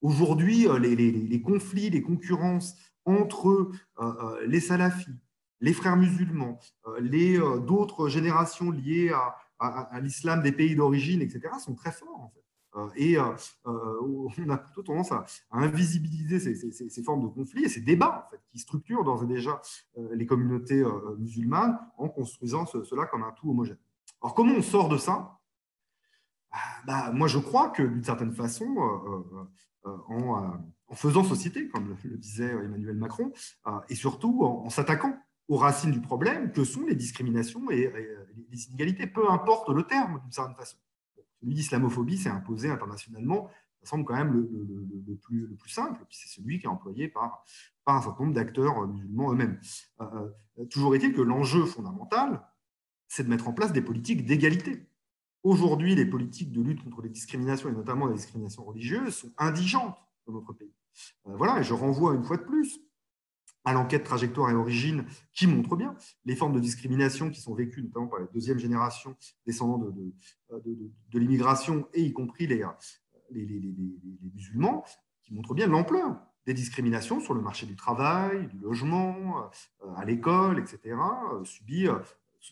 Aujourd'hui, euh, les, conflits, les concurrences entre euh, euh, les salafis, les frères musulmans, les d'autres générations liées à, à l'islam des pays d'origine, etc., sont très forts en fait. Euh, et euh, euh, on a plutôt tendance à, invisibiliser ces, formes de conflits et ces débats qui structurent d'ores et déjà les communautés musulmanes en construisant cela comme un tout homogène. Alors comment on sort de ça? Bah, Moi je crois que d'une certaine façon, en, faisant société, comme le, disait Emmanuel Macron, et surtout en, s'attaquant aux racines du problème que sont les discriminations et les inégalités, peu importe le terme d'une certaine façon. Celui d'islamophobie s'est imposé internationalement. Ça semble quand même le, plus, le plus, simple, puis c'est celui qui est employé par, un certain nombre d'acteurs musulmans eux-mêmes. Euh, euh, toujours est-il que l'enjeu fondamental, c'est de mettre en place des politiques d'égalité. Aujourd'hui, les politiques de lutte contre les discriminations, et notamment les discriminations religieuses, sont indigentes dans notre pays. Euh, voilà, et je renvoie une fois de plus à l'enquête trajectoire et origine qui montre bien les formes de discrimination qui sont vécues notamment par la deuxième génération descendants de, l'immigration et y compris les, les, musulmans, qui montrent bien l'ampleur des discriminations sur le marché du travail, du logement, euh, à l'école, etc., euh, subies euh,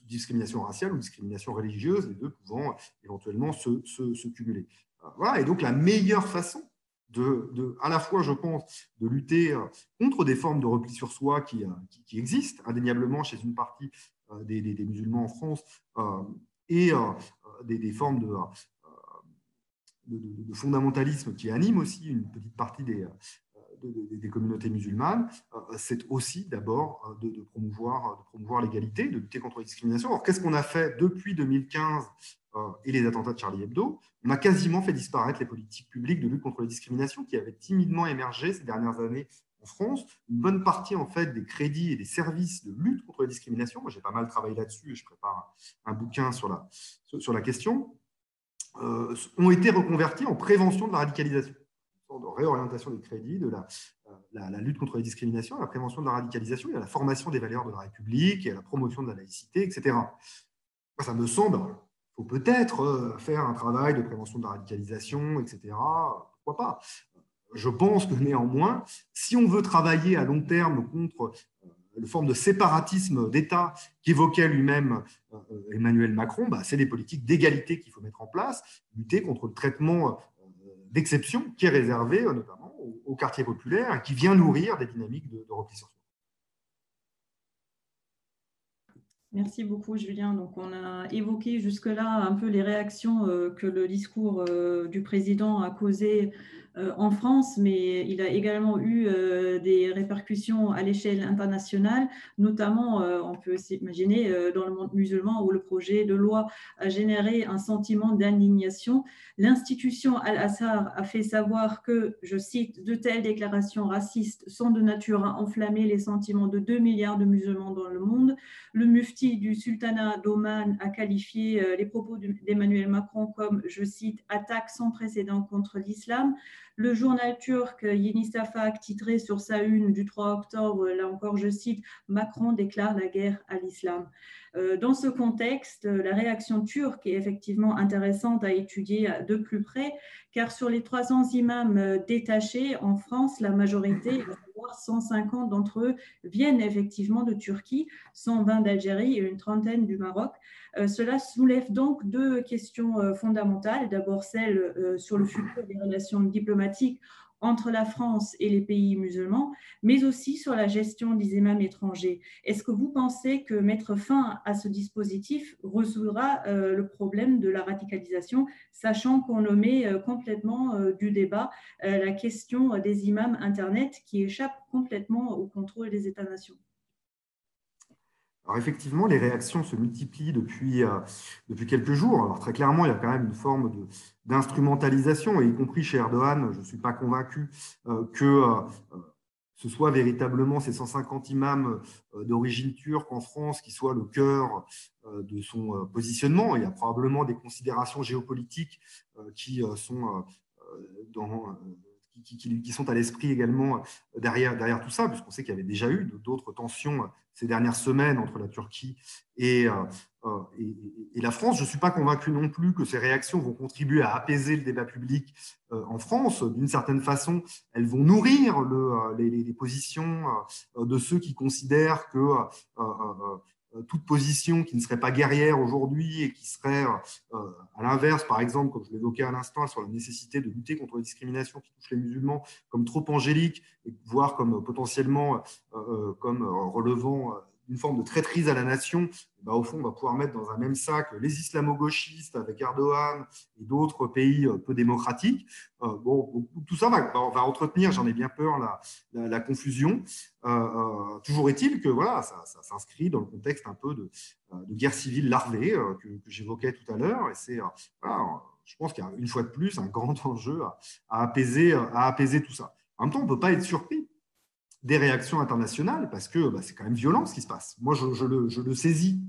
discrimination raciale ou discrimination religieuse, les deux pouvant éventuellement se, se cumuler. Voilà, et donc la meilleure façon de, à la fois, je pense, de lutter euh, contre des formes de repli sur soi qui, euh, existent indéniablement chez une partie euh, des, musulmans en France, et des, formes de, fondamentalisme qui animent aussi une petite partie des, des communautés musulmanes, c'est aussi d'abord de, promouvoir, de promouvoir l'égalité, de lutter contre la discrimination. Alors, qu'est-ce qu'on a fait depuis 2015 et les attentats de Charlie Hebdo On a quasiment fait disparaître les politiques publiques de lutte contre la discrimination qui avaient timidement émergé ces dernières années en France. Une bonne partie en fait des crédits et des services de lutte contre la discrimination, moi j'ai pas mal travaillé là-dessus et je prépare un, bouquin sur la, sur la question, euh, ont été reconvertis en prévention de la radicalisation, de réorientation des crédits, de la, la, lutte contre la discrimination, la prévention de la radicalisation, et à la formation des valeurs de la République, et à la promotion de la laïcité, etc. Ça me semble, faut peut-être euh, faire un travail de prévention de la radicalisation, etc. Pourquoi pas? Je pense que néanmoins, si on veut travailler à long terme contre euh, le forme de séparatisme d'État qu'évoquait lui-même euh, Emmanuel Macron, bah, c'est des politiques d'égalité qu'il faut mettre en place, lutter contre le traitement d'exception qui est réservé notamment aux quartiers populaires et qui vient nourrir des dynamiques de, de repli sur soi. Merci beaucoup, Julien. Donc, on a évoqué jusque-là un peu les réactions euh, que le discours euh, du président a causées en France, mais il a également eu euh, des répercussions à l'échelle internationale, notamment, euh, on peut s'imaginer, dans le monde musulman où le projet de loi a généré un sentiment d'indignation. L'institution Al-Assar a fait savoir que, je cite, de telles déclarations racistes sont de nature à enflammer les sentiments de 2 milliards de musulmans dans le monde. Le mufti du sultanat d'Oman a qualifié les propos d'Emmanuel Macron comme, je cite, attaque sans précédent contre l'islam. Le journal turc Yeni Safak, titré sur sa une du 3 octobre, là encore je cite, Macron déclare la guerre à l'islam. Euh, dans ce contexte, la réaction turque est effectivement intéressante à étudier de plus près, car sur les 300 imams détachés en France, la majorité, 150 d'entre eux, viennent effectivement de Turquie, 120 d'Algérie et une trentaine du Maroc. Euh, cela soulève donc deux questions euh, fondamentales. D'abord celle euh, sur le futur des relations diplomatiques entre la France et les pays musulmans, mais aussi sur la gestion des imams étrangers. Est-ce que vous pensez que mettre fin à ce dispositif résoudra le problème de la radicalisation, sachant qu'on omet complètement du débat la question des imams Internet qui échappe complètement au contrôle des États-nations? Alors effectivement, les réactions se multiplient depuis, euh, depuis quelques jours. Alors très clairement, il y a quand même une forme d'instrumentalisation, et y compris chez Erdogan, je ne suis pas convaincu euh, que euh, ce soit véritablement ces 150 imams d'origine turque en France qui soient le cœur de son positionnement. Il y a probablement des considérations géopolitiques qui sont dans qui, sont à l'esprit également derrière, derrière tout ça, puisqu'on sait qu'il y avait déjà eu d'autres tensions ces dernières semaines entre la Turquie et, euh, euh, et, la France. Je ne suis pas convaincu non plus que ces réactions vont contribuer à apaiser le débat public euh, en France. D'une certaine façon, elles vont nourrir le, les, les, positions de ceux qui considèrent que euh, toute position qui ne serait pas guerrière aujourd'hui et qui serait, euh, à l'inverse, par exemple, comme je l'évoquais à l'instant, sur la nécessité de lutter contre la discrimination qui touche les musulmans, comme trop angélique, voire comme potentiellement euh, comme relevant une forme de traîtrise à la nation, bah, au fond, on va pouvoir mettre dans un même sac les islamo-gauchistes avec Erdogan et d'autres pays peu démocratiques. bon, tout ça va, va entretenir, j'en ai bien peur, la, la, confusion. toujours est-il que voilà, ça, s'inscrit dans le contexte un peu de, guerre civile larvée que, j'évoquais tout à l'heure. Et c'est, voilà, je pense qu'il y a une fois de plus un grand *laughs* enjeu à, apaiser, à apaiser tout ça. En même temps, on ne peut pas être surpris des réactions internationales, parce que bah, c'est quand même violent ce qui se passe. Moi, je, le, saisis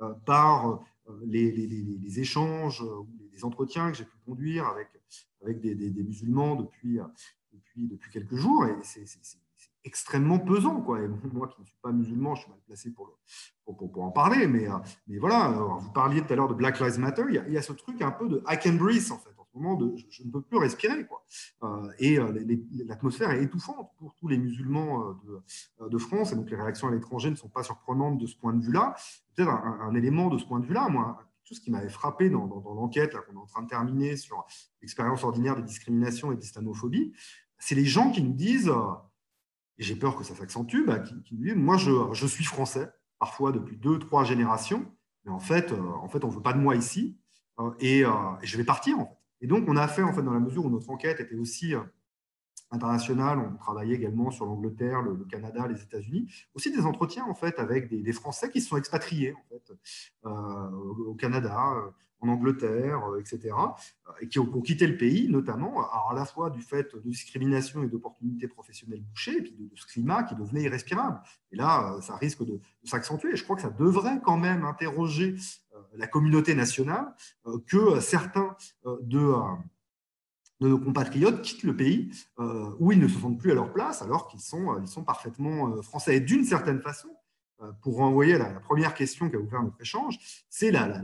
euh, par euh, les, échanges euh, les entretiens que j'ai pu conduire avec, des, musulmans depuis, quelques jours, et c'est extrêmement pesant. Moi qui ne suis pas musulman, je suis mal placé pour, en parler, mais, voilà, vous parliez tout à l'heure de Black Lives Matter, il y, a, ce truc un peu de I can breathe, en fait moment je, ne peux plus respirer. Quoi. Euh, et euh, l'atmosphère est étouffante pour tous les musulmans euh, de, France, et donc les réactions à l'étranger ne sont pas surprenantes de ce point de vue-là. Peut-être un, élément de ce point de vue-là, moi, tout ce qui m'avait frappé dans, l'enquête qu'on est en train de terminer sur l'expérience ordinaire de discrimination et d'islamophobie, c'est les gens qui nous disent, et j'ai peur que ça s'accentue, bah, qui, nous disent, moi je, suis français, parfois depuis deux, trois générations, mais en fait, en fait on ne veut pas de moi ici, et, je vais partir. En fait. Et donc, on a fait, en fait, dans la mesure où notre enquête était aussi international. On travaillait également sur l'Angleterre, le, Canada, les États-Unis. Aussi des entretiens en fait avec des, Français qui se sont expatriés euh, au Canada, euh, en Angleterre, euh, etc., et qui ont, quitté le pays, notamment à la fois du fait de discrimination et d'opportunités professionnelles bouchées, et puis de, ce climat qui devenait irrespirable. Et là, ça risque de, de s'accentuer. Je crois que ça devrait quand même interroger la communauté nationale que certains de nos compatriotes quittent le pays euh, où ils ne se sentent plus à leur place alors qu'ils sont, euh, ils parfaitement euh, français. Et d'une certaine façon, pour renvoyer à la, première question qui a ouvert notre échange, c'est la,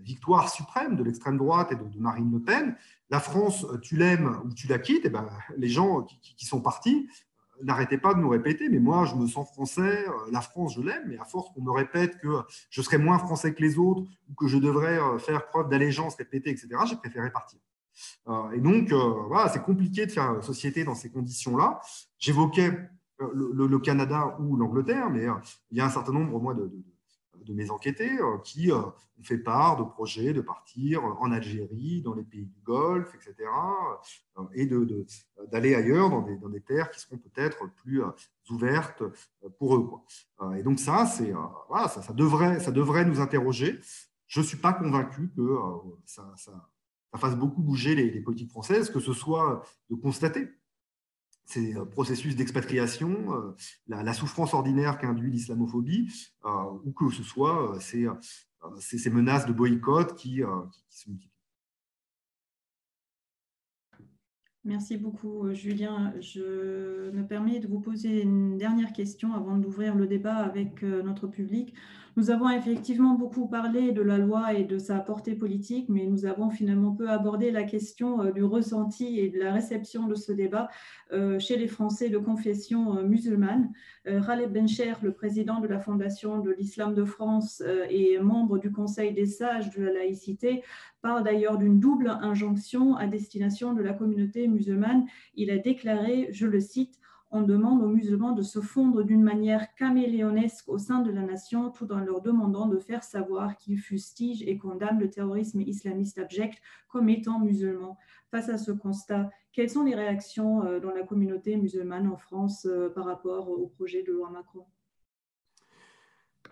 victoire suprême de l'extrême droite et de, Marine Le Pen. La France, tu l'aimes ou tu la quittes, et ben, les gens qui, sont partis n'arrêtez pas de nous répéter, mais moi, je me sens français, la France, je l'aime, mais à force qu'on me répète que je serais moins français que les autres ou que je devrais faire preuve d'allégeance répétée, etc., j'ai préféré partir. Euh, et donc, euh, voilà, c'est compliqué de faire société dans ces conditions-là. J'évoquais euh, le, Canada ou l'Angleterre, mais il y a un certain nombre, moi, de, mes enquêtés qui ont fait part de projets de partir en Algérie, dans les pays du Golfe, etc., et d'aller ailleurs dans des, dans des, terres qui seront peut-être plus ouvertes pour eux. Et donc ça, c'est voilà, ça, ça, devrait, ça devrait nous interroger. Je ne suis pas convaincu que ça ça fasse beaucoup bouger les, politiques françaises, que ce soit de constater ces euh, processus d'expatriation, euh, la, souffrance ordinaire qu'induit l'islamophobie, euh, ou que ce soit ces, ces, menaces de boycott qui, qui se multiplient. Merci beaucoup, Julien. Je me permets de vous poser une dernière question avant d'ouvrir le débat avec notre public. Nous avons effectivement beaucoup parlé de la loi et de sa portée politique, mais nous avons finalement peu abordé la question euh, du ressenti et de la réception de ce débat euh, chez les Français de confession euh, musulmane. Khaled Bencher, le président de la Fondation de l'Islam de France et membre du Conseil des sages de la laïcité, parle d'ailleurs d'une double injonction à destination de la communauté musulmane. Il a déclaré, je le cite, on demande aux musulmans de se fondre d'une manière caméléonesque au sein de la nation, tout en leur demandant de faire savoir qu'ils fustigent et condamnent le terrorisme islamiste abject comme étant musulmans. Face à ce constat, quelles sont les réactions euh, dans la communauté musulmane en France euh, par rapport au projet de loi Macron?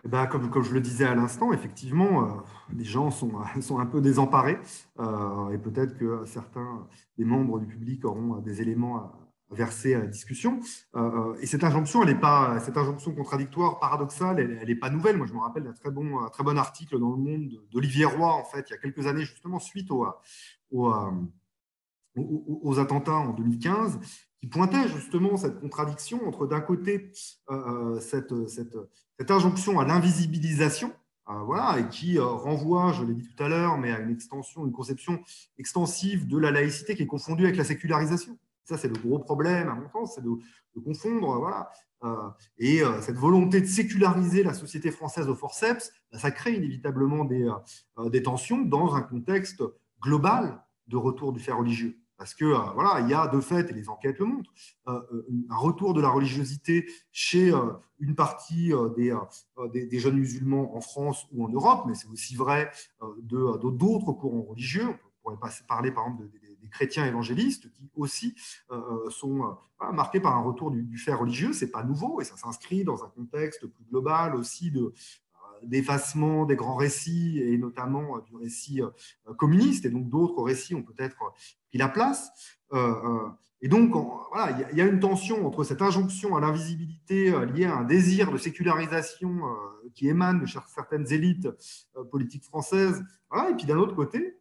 Eh ben, comme, je le disais à l'instant, effectivement, euh, les gens sont, *laughs* un peu désemparés et peut-être que certains des membres du public auront des éléments à, versé à la discussion. Euh, euh, et cette injonction, elle pas, cette injonction contradictoire, paradoxale, elle n'est pas nouvelle. Moi, je me rappelle d'un très bon, très bon article dans Le Monde d'Olivier Roy, en fait, il y a quelques années, justement, suite euh, aux, attentats en 2015, qui pointait justement cette contradiction entre, d'un côté, cette, cette, cette, injonction à l'invisibilisation, voilà, et qui renvoie, je l'ai dit tout à l'heure, mais à une extension, une conception extensive de la laïcité qui est confondue avec la sécularisation. Ça, c'est le gros problème, à mon sens, c'est de, confondre. Euh, et euh, cette volonté de séculariser la société française au forceps, bah, ça crée inévitablement des, euh, des, tensions dans un contexte global de retour du fait religieux. Parce que voilà, il y a de fait, et les enquêtes le montrent, un retour de la religiosité chez une partie des, des, jeunes musulmans en France ou en Europe, mais c'est aussi vrai de d'autres courants religieux. On pourrait parler par exemple de, chrétiens évangélistes qui aussi euh, sont euh, marqués par un retour du, fait religieux. C'est pas nouveau et ça s'inscrit dans un contexte plus global aussi de euh, d'effacement des grands récits et notamment du récit communiste et donc d'autres récits ont peut-être pris la place. Et donc, voilà, il y a une tension entre cette injonction à l'invisibilité liée à un désir de sécularisation qui émane de certaines élites politiques françaises, et puis d'un autre côté,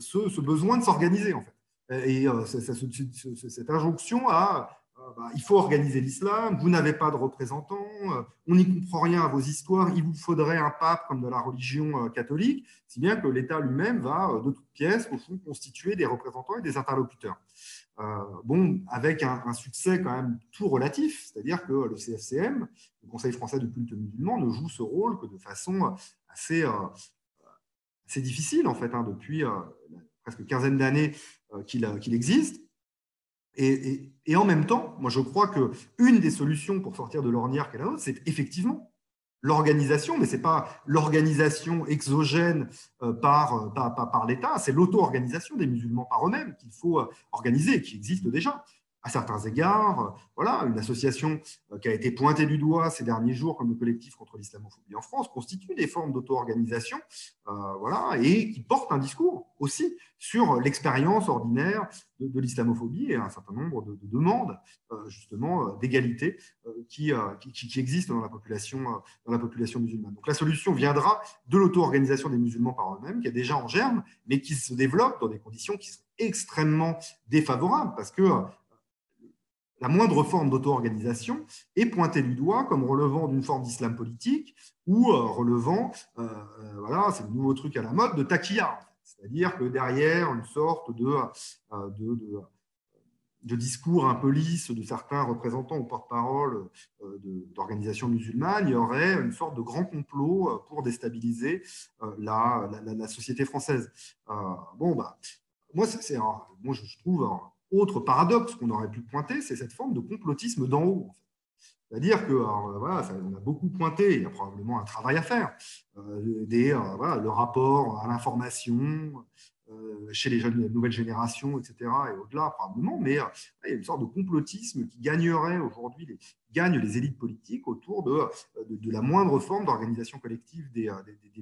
ce besoin de s'organiser, en fait. Et euh, cette injonction à euh, bah, il faut organiser l'islam, vous n'avez pas de représentants, euh, on n'y comprend rien à vos histoires, il vous faudrait un pape comme de la religion catholique, si bien que l'État lui-même va de toutes pièces, au fond, constituer des représentants et des interlocuteurs. bon, avec un, succès quand même tout relatif, c'est-à-dire que le CFCM, le Conseil français de culte musulman, ne joue ce rôle que de façon assez, difficile, en fait, hein, depuis presque une quinzaine d'années euh, qu'il existe. Et, en même temps, moi je crois qu'une des solutions pour sortir de l'ornière qu'est la nôtre, c'est effectivement l'organisation, mais ce n'est pas l'organisation exogène par, par, par l'État, c'est l'auto-organisation des musulmans par eux-mêmes qu'il faut organiser, qui existe déjà à certains égards. Voilà, une association euh, qui a été pointée du doigt ces derniers jours comme le collectif contre l'islamophobie en France constitue des formes d'auto-organisation euh, voilà, et qui porte un discours aussi sur l'expérience ordinaire de, l'islamophobie et un certain nombre de, demandes euh, justement d'égalité qui, qui, existent dans la, population, dans la population musulmane. Donc la solution viendra de l'auto-organisation des musulmans par eux-mêmes, qui est déjà en germe, mais qui se développe dans des conditions qui sont extrêmement défavorables parce que la moindre forme d'auto-organisation est pointée du doigt comme relevant d'une forme d'islam politique ou euh, relevant, euh, euh, voilà, c'est le nouveau truc à la mode, de taquilla. C'est-à-dire que derrière une sorte de, de, discours un peu lisse de certains représentants ou porte-parole d'organisations musulmanes, il y aurait une sorte de grand complot pour déstabiliser la, la, société française. bon, bah, moi, moi, je trouve autre paradoxe qu'on aurait pu pointer, c'est cette forme de complotisme d'en haut. C'est-à-dire que voilà, on a beaucoup pointé, il y a probablement un travail à faire, euh, des, euh, voilà, le rapport à l'information, euh, chez les, jeunes, nouvelles générations, etc., et au-delà probablement, mais euh, il y a une sorte de complotisme qui gagnerait aujourd'hui, les, gagne les élites politiques autour de, de, la moindre forme d'organisation collective des,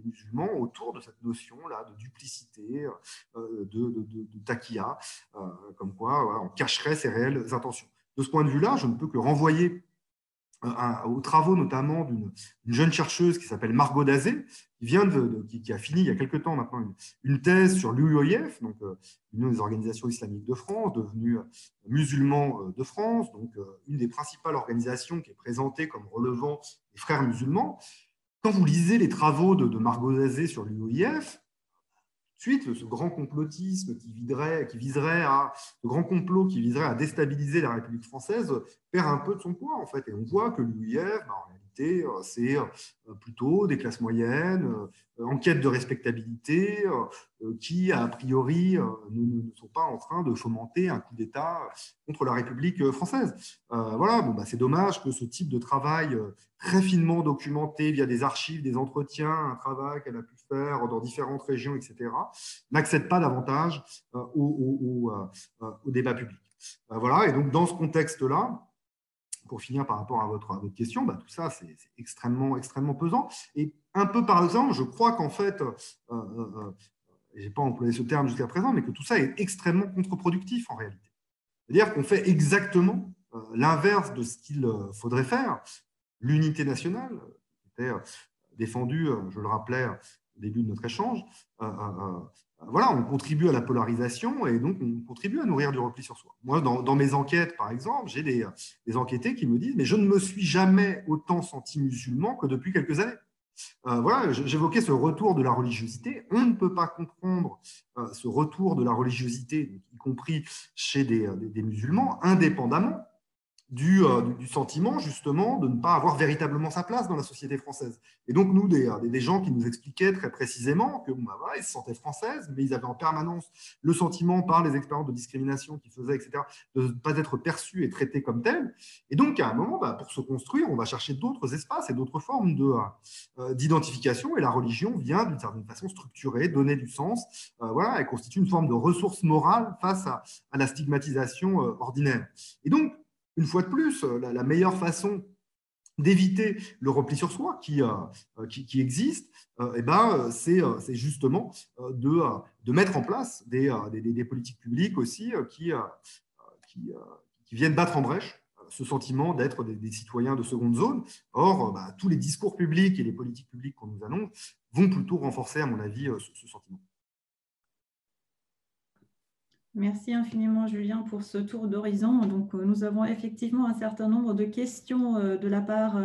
musulmans, autour de cette notion-là de duplicité, de, de, de comme quoi on cacherait ses réelles intentions. De ce point de vue-là, je ne peux que renvoyer aux travaux notamment d'une jeune chercheuse qui s'appelle Margot Dazé, qui, vient de, qui, a fini il y a quelque temps maintenant une, thèse sur l'UOIF, donc euh, une des organisations islamiques de France, devenue euh, musulman euh, de France, donc une des principales organisations qui est présentée comme relevant les frères musulmans. Quand vous lisez les travaux de, de Margot Dazé sur l'UOIF, Suite, ce grand complotisme qui, viserait à, grand complot qui viserait à déstabiliser la République française perd un peu de son poids en fait. Et on voit que l'UIF, bah, en réalité, euh, c'est euh, plutôt des classes moyennes, euh, en quête de respectabilité, qui a priori ne, sont pas en train de fomenter un coup d'État contre la République française. voilà, bon, bah, c'est dommage que ce type de travail très finement documenté via des archives, des entretiens, un travail qu'elle a pu dans différentes régions, etc., n'accède pas davantage euh, au, euh, au, débat public. Euh, voilà, et donc dans ce contexte-là, pour finir par rapport à votre, question, bah, tout ça, c'est extrêmement, extrêmement pesant. Et un peu par exemple, je crois qu'en fait, euh, je n'ai pas employé ce terme jusqu'à présent, mais que tout ça est extrêmement contre-productif en réalité. C'est-à-dire qu'on fait exactement l'inverse de ce qu'il faudrait faire. L'unité nationale, qui était défendue, je le rappelais, début de notre échange, euh, euh, euh, voilà, on contribue à la polarisation et donc on contribue à nourrir du repli sur soi. Moi, dans, mes enquêtes, par exemple, j'ai des, enquêtés qui me disent Mais je ne me suis jamais autant senti musulman que depuis quelques années. voilà, j'évoquais ce retour de la religiosité. On ne peut pas comprendre ce retour de la religiosité, y compris chez des, musulmans, indépendamment euh, du, du, sentiment justement de ne pas avoir véritablement sa place dans la société française. Et donc nous, des, des gens qui nous expliquaient très précisément que bah, ils se sentaient françaises, mais ils avaient en permanence le sentiment par les expériences de discrimination qu'ils faisaient, etc., de ne pas être perçus et traités comme tels. Et donc à un moment, bah, pour se construire, on va chercher d'autres espaces et d'autres formes euh, d'identification. et la religion vient d'une certaine façon structurer, donner du sens. Euh, voilà, elle constitue une forme de ressource morale face à, à la stigmatisation ordinaire. Et donc une fois de plus, euh, la, meilleure façon d'éviter le repli sur soi qui, euh, euh, existe, eh ben, c'est justement de, mettre en place des, politiques publiques aussi qui, qui, viennent battre en brèche ce sentiment d'être des, citoyens de seconde zone. Or, bah, tous les discours publics et les politiques publiques qu'on nous annonce vont plutôt renforcer, à mon avis, ce sentiment. Merci infiniment, Julien, pour ce tour d'horizon. Donc, euh, nous avons effectivement un certain nombre de questions euh, de la part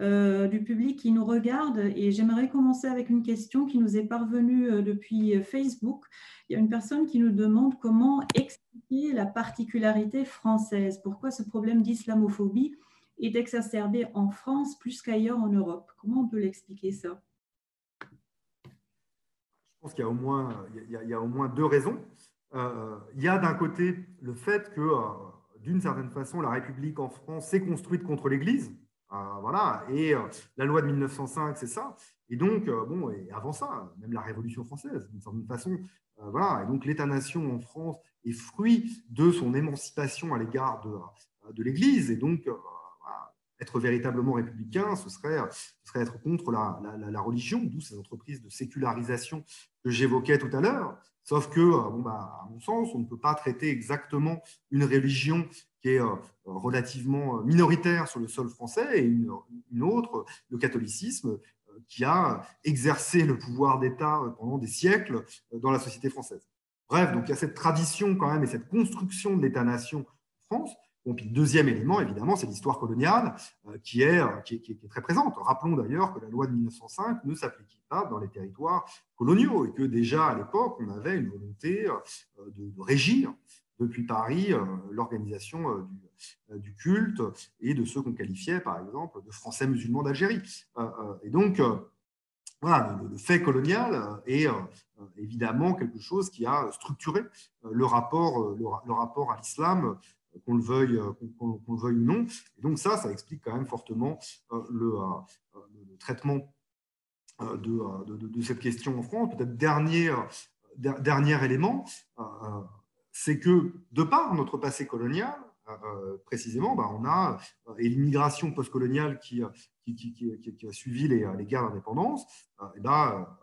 euh, du public qui nous regarde. Et j'aimerais commencer avec une question qui nous est parvenue depuis Facebook. Il y a une personne qui nous demande comment expliquer la particularité française. Pourquoi ce problème d'islamophobie est exacerbé en France plus qu'ailleurs en Europe? Comment on peut l'expliquer ça? Je pense qu'il y, a au moins deux raisons. Euh, il y a d'un côté le fait que, euh, d'une certaine façon, la République en France s'est construite contre l'Église. voilà. Et la loi de 1905, c'est ça. Et donc, bon, avant ça, même la Révolution française, d'une certaine façon, voilà. Et donc, l'État-nation en France est fruit de son émancipation à l'égard de, l'Église. Et donc, être véritablement républicain, ce serait, être contre la, religion, d'où ces entreprises de sécularisation que j'évoquais tout à l'heure. Sauf que, bon, bah, à mon sens, on ne peut pas traiter exactement une religion qui est euh, relativement minoritaire sur le sol français et une, une autre, le catholicisme, euh, qui a exercé le pouvoir d'État pendant des siècles dans la société française. Bref, donc il y a cette tradition quand même et cette construction de l'État-nation en France Le deuxième élément, évidemment, c'est l'histoire coloniale euh, qui, est, euh, qui, est, très présente. Rappelons d'ailleurs que la loi de 1905 ne s'appliquait pas dans les territoires coloniaux et que déjà à l'époque, on avait une volonté euh, de, régir depuis Paris l'organisation du, culte et de ceux qu'on qualifiait, par exemple, de Français musulmans d'Algérie. Et donc, voilà, le, fait colonial est évidemment quelque chose qui a structuré le rapport, le rapport à l'islam qu'on le veuille, euh, qu'on le veuille ou non. Et donc ça, ça explique quand même fortement euh, le, euh, le traitement de, cette question en France. Peut-être dernier, élément, c'est que de par notre passé colonial, précisément, bah, on a et l'immigration postcoloniale qui, qui, a suivi les, guerres d'indépendance, bah,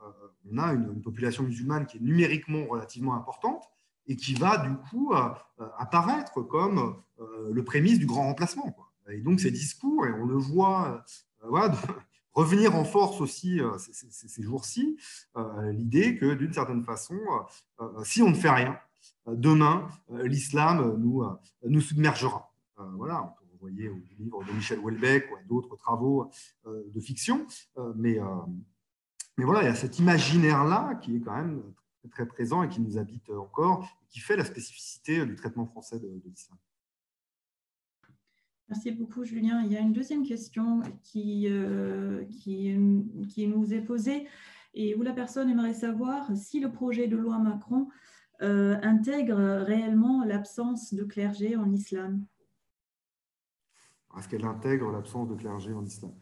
on a une, population musulmane qui est numériquement relativement importante, et qui va du coup euh, euh, apparaître comme euh, le prémisse du grand remplacement. Et donc ces discours, et on le voit *laughs* revenir en force aussi ces, jours-ci, l'idée que d'une certaine façon, si on ne fait rien, demain, l'islam nous, nous submergera. Voilà, on peut renvoyer au livre de Michel Houellebecq ou à d'autres travaux de fiction, mais, mais voilà, il y a cet imaginaire-là qui est quand même très présent et qui nous habite encore, qui fait la spécificité du traitement français de, l'islam. Merci beaucoup, Julien. Il y a une deuxième question qui, euh, qui, qui, nous est posée et où la personne aimerait savoir si le projet de loi Macron euh, intègre réellement l'absence de clergé en islam. Est-ce qu'elle intègre l'absence de clergé en islam?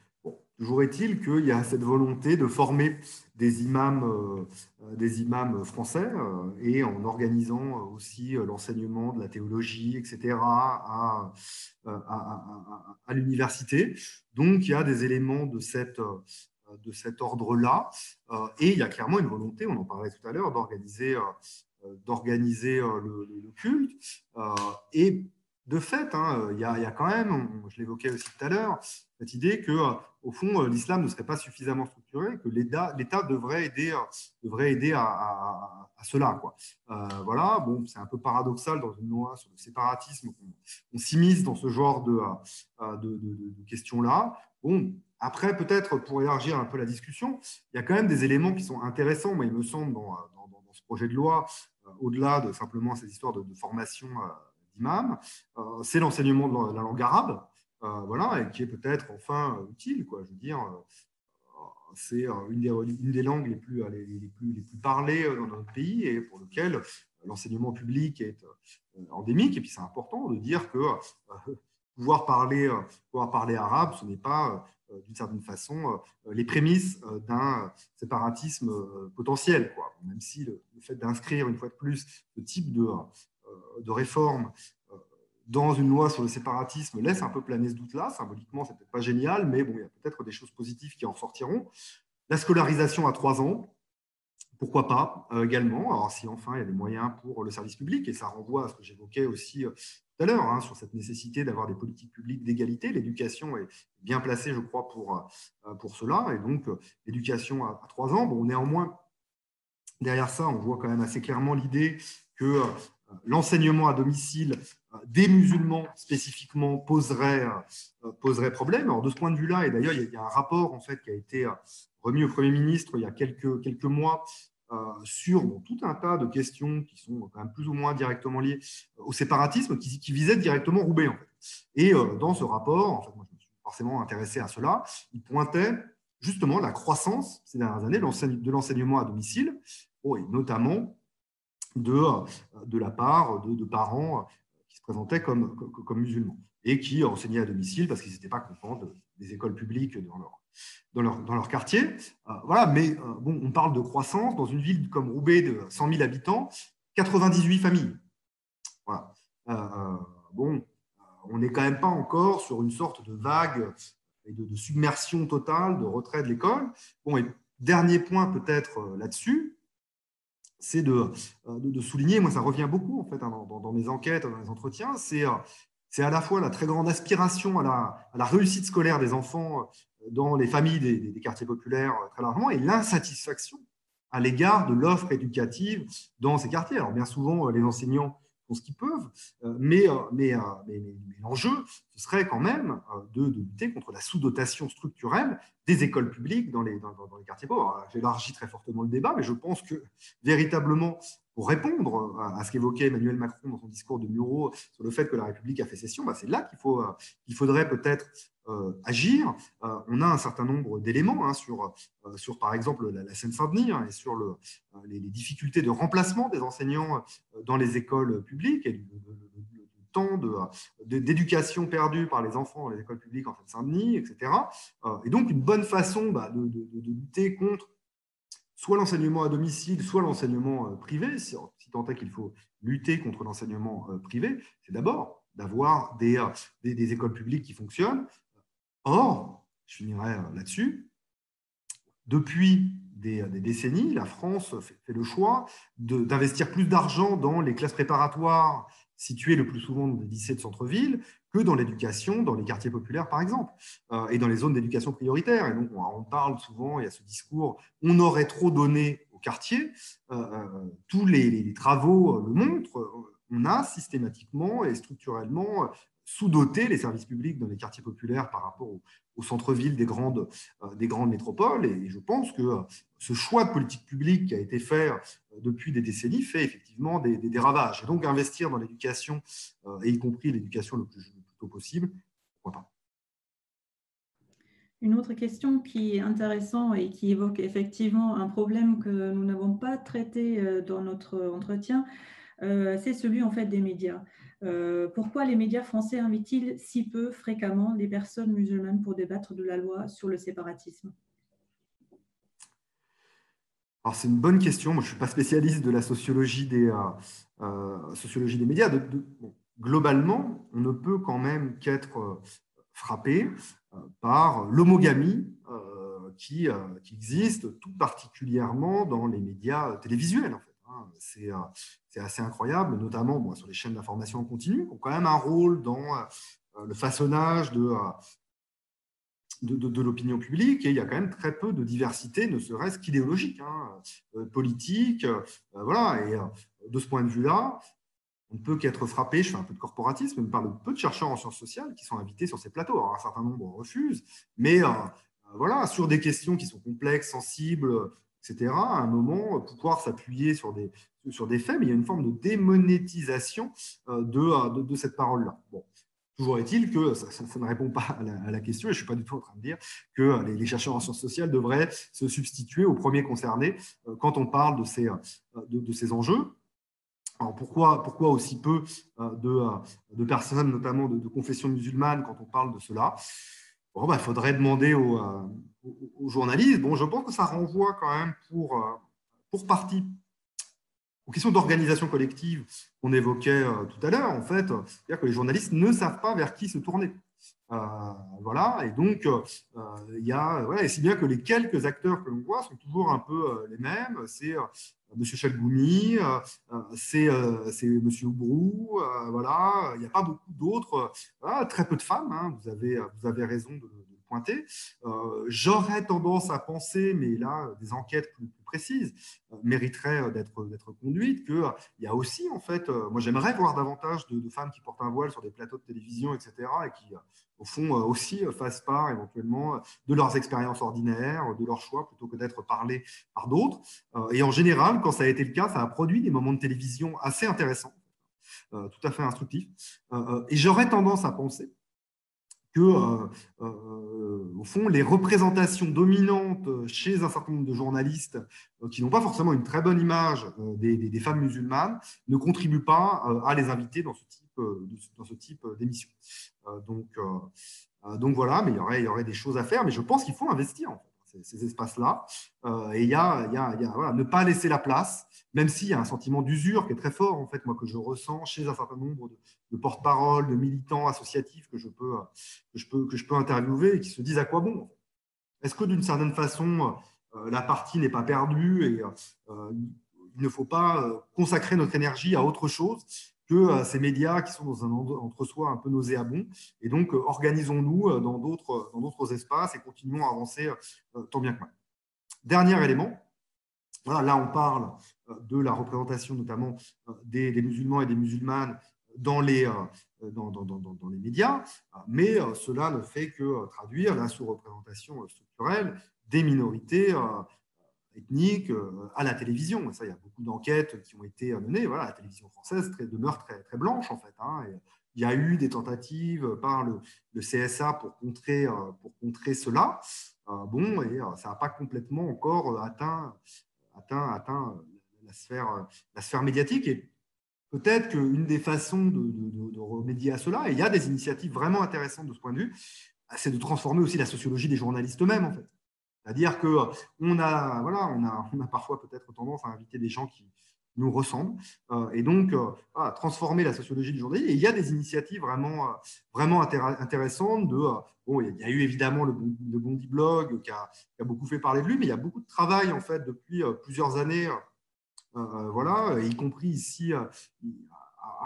Toujours est-il qu'il y a cette volonté de former des imams, euh, des imams français euh, et en organisant aussi l'enseignement de la théologie, etc., à, l'université. Donc, il y a des éléments de, cette, de cet ordre-là. Euh, et il y a clairement une volonté, on en parlait tout à l'heure, d'organiser d'organiser le, culte. Et de fait, hein, il, y a, il, y a, quand même, je l'évoquais aussi tout à l'heure, cette idée que, au fond, l'islam ne serait pas suffisamment structuré, que l'État devrait aider, devrait aider à, cela. Euh, voilà, bon, c'est un peu paradoxal dans une loi sur le séparatisme qu'on s'immisce dans ce genre de, questions-là. Bon, après, peut-être pour élargir un peu la discussion, il y a quand même des éléments qui sont intéressants, moi, il me semble, dans, ce projet de loi, euh, au-delà de simplement ces histoires de, formation euh, d'imam, c'est l'enseignement de la langue arabe. Euh, voilà, et qui est peut-être enfin utile. Quoi. Je veux dire, euh, c'est une des, langues les plus, les, plus, les plus parlées dans notre pays et pour lequel l'enseignement public est endémique. Et puis c'est important de dire que *laughs* pouvoir, parler, pouvoir parler arabe, ce n'est pas d'une certaine façon les prémices d'un séparatisme potentiel. Quoi. Même si le, fait d'inscrire une fois de plus ce type de, de réforme dans une loi sur le séparatisme laisse un peu planer ce doute-là. Symboliquement, c'est peut-être pas génial, mais bon, il y a peut-être des choses positives qui en sortiront. La scolarisation à trois ans, pourquoi pas euh, également. Alors, si enfin il y a des moyens pour le service public, et ça renvoie à ce que j'évoquais aussi euh, tout à l'heure, hein, sur cette nécessité d'avoir des politiques publiques d'égalité. L'éducation est bien placée, je crois, pour, euh, pour cela. Et donc, l'éducation à, à trois ans. Bon, néanmoins, derrière ça, on voit quand même assez clairement l'idée que l'enseignement à domicile euh, des musulmans spécifiquement poserait, euh, poserait problème. Alors de ce point de vue-là, et d'ailleurs il y a un rapport en fait qui a été euh, remis au Premier ministre il y a quelques, quelques mois sur tout un tas de questions qui sont quand même plus ou moins directement liées au séparatisme, qui, visaient directement Roubaix. Et dans ce rapport, en fait, moi je me suis forcément intéressé à cela, il pointait justement la croissance ces dernières années de l'enseignement à domicile, oh, et notamment de, de la part de, parents qui se présentaient comme, musulmans et qui enseignaient à domicile parce qu'ils n'étaient pas contents des écoles publiques dans leur, quartier. voilà, mais bon, on parle de croissance dans une ville comme Roubaix de 100 000 habitants, 98 familles. Bon, on n'est quand même pas encore sur une sorte de vague et de, submersion totale, de retrait de l'école. Bon, dernier point peut-être euh, là-dessus, c'est euh, de, de, souligner, moi ça revient beaucoup en fait hein, dans, mes enquêtes, dans mes entretiens, c'est euh, c'est à la fois la très grande aspiration à la, réussite scolaire des enfants dans les familles des quartiers populaires très largement et l'insatisfaction à l'égard de l'offre éducative dans ces quartiers. Alors bien souvent, les enseignants ce qu'ils peuvent, euh, mais, euh, euh, mais l'enjeu, ce serait quand même de, lutter contre la sous-dotation structurelle des écoles publiques dans les, dans, les quartiers pauvres. J'élargis très fortement le débat, mais je pense que véritablement, pour répondre à ce qu'évoquait Emmanuel Macron dans son discours de Muro sur le fait que la République a fait cession, bah, c'est là qu'il faut, qu'il faudrait peut-être agir. on a un certain nombre d'éléments hein, sur, sur, par exemple, la, Seine-Saint-Denis hein, et sur le, les, difficultés de remplacement des enseignants dans les écoles publiques et le, temps d'éducation perdue par les enfants dans les écoles publiques en Seine-Saint-Denis, etc. et donc, une bonne façon bah, de, lutter contre soit l'enseignement à domicile, soit l'enseignement privé, si, tant est qu'il faut lutter contre l'enseignement privé, c'est d'abord d'avoir des, des, écoles publiques qui fonctionnent, Or, je finirai euh, là-dessus, depuis des, décennies, la France fait, le choix d'investir plus d'argent dans les classes préparatoires situées le plus souvent dans des lycées de centre-ville dans l'éducation, dans les quartiers populaires par exemple, euh, et dans les zones d'éducation prioritaire. Et donc on parle souvent, il y a ce discours, on aurait trop donné aux quartiers. Euh, tous les, travaux le montrent, on a systématiquement et structurellement sous-doter les services publics dans les quartiers populaires par rapport au, centre-ville des grandes, euh, des grandes métropoles. Et je pense que euh, ce choix de politique publique qui a été fait euh, depuis des décennies fait effectivement des, ravages. Et donc investir dans l'éducation, et y compris l'éducation le plus, possible, pourquoi pas. Une autre question qui est intéressante et qui évoque effectivement un problème que nous n'avons pas traité dans notre entretien, c'est celui en fait des médias. Euh, pourquoi les médias français invitent-ils si peu fréquemment les personnes musulmanes pour débattre de la loi sur le séparatisme? Alors c'est une bonne question. Moi, je ne suis pas spécialiste de la sociologie des, euh, euh, sociologie des médias. Globalement, on ne peut quand même qu'être frappé par l'homogamie qui, qui, existe tout particulièrement dans les médias télévisuels. En fait. Hein. C'est assez incroyable, notamment sur les chaînes d'information en continu, qui ont quand même un rôle dans euh, le façonnage de, euh, l'opinion publique, et il y a quand même très peu de diversité, ne serait-ce qu'idéologique, hein, euh, politique. voilà, et de ce point de vue-là, on ne peut qu'être frappé, je fais un peu de corporatisme, mais par le peu de chercheurs en sciences sociales qui sont invités sur ces plateaux. Alors, un certain nombre refusent, mais voilà, sur des questions qui sont complexes, sensibles, etc., à un moment, pouvoir s'appuyer sur des, sur des faits, mais il y a une forme de démonétisation euh, euh, de, de, cette parole-là. Bon. Toujours est-il que ça, ne répond pas à la, question, et je ne suis pas du tout en train de dire que les, chercheurs en sciences sociales devraient se substituer aux premiers concernés euh, quand on parle de ces, de, ces enjeux. Alors pourquoi, pourquoi aussi peu de, de personnes, notamment de, confession musulmane, quand on parle de cela? Bon, il bah, faudrait demander aux, aux, journalistes. Bon, je pense que ça renvoie quand même pour, pour partie aux questions d'organisation collective qu'on évoquait euh, tout à l'heure, en fait, c'est-à-dire que les journalistes ne savent pas vers qui se tourner. Euh, voilà, et donc euh, il y a, voilà, et si bien que les quelques acteurs que l'on voit sont toujours un peu les mêmes. C'est M. Chalgoumi, c'est M. Oubrou, voilà, il n'y a pas beaucoup d'autres, très peu de femmes, hein, vous, avez, vous avez raison de, pointer. J'aurais tendance à penser, mais là, des enquêtes plus, précises euh, mériterait euh, d'être conduite, qu'il y a aussi, en fait, euh, moi j'aimerais voir davantage de, femmes qui portent un voile sur des plateaux de télévision, etc., et qui, au fond, aussi fassent part éventuellement de leurs expériences ordinaires, de leurs choix, plutôt que d'être parlées par d'autres. Et en général, quand ça a été le cas, ça a produit des moments de télévision assez intéressants, tout à fait instructifs. Et j'aurais tendance à penser euh, euh, au fond, les représentations dominantes chez un certain nombre de journalistes euh, qui n'ont pas forcément une très bonne image des, femmes musulmanes ne contribuent pas à les inviter dans ce type, dans type d'émission. donc, voilà, mais il y, aurait, des choses à faire, mais je pense qu'il faut investir en ces, espaces-là. et il y a, il y a, voilà, ne pas laisser la place même s'il y a un sentiment d'usure qui est très fort, en fait, moi, que je ressens chez un certain nombre de, porte-parole, de militants associatifs que je, peux, que, je peux, que je peux interviewer et qui se disent à quoi bon Est-ce que d'une certaine façon, euh, la partie n'est pas perdue et euh, il ne faut pas euh, consacrer notre énergie à autre chose que ces médias qui sont dans un entre-soi un peu nauséabond. Et donc, organisons-nous dans d'autres espaces et continuons à avancer tant bien que mal. Dernier élément, là, on parle euh, de la représentation notamment euh, des, musulmans et des musulmanes dans les, euh, dans, dans, les médias, mais cela ne fait que traduire la sous-représentation structurelle des minorités ethniques à la télévision. Ça, il y a beaucoup d'enquêtes qui ont été menées. Voilà, la télévision française très, demeure très, très blanche, en fait. Hein, il y a eu des tentatives par le, CSA pour contrer, pour contrer cela. bon, et ça n'a pas complètement encore atteint atteint, atteint la, sphère, la sphère médiatique. Et peut-être qu'une des façons de, remédier à cela, et il y a des initiatives vraiment intéressantes de ce point de vue, c'est de transformer aussi la sociologie des journalistes eux-mêmes, en fait. C'est-à-dire qu'on a, voilà, on a, on a parfois peut-être tendance à inviter des gens qui nous ressemblent, euh, et donc euh, transformer la sociologie du journalisme. Et il y a des initiatives vraiment, euh, vraiment intéressantes. De, bon, il y a eu évidemment le, Bondi Blog qui a, qui a, beaucoup fait parler de lui, mais il y a beaucoup de travail en fait depuis plusieurs années, voilà, y compris ici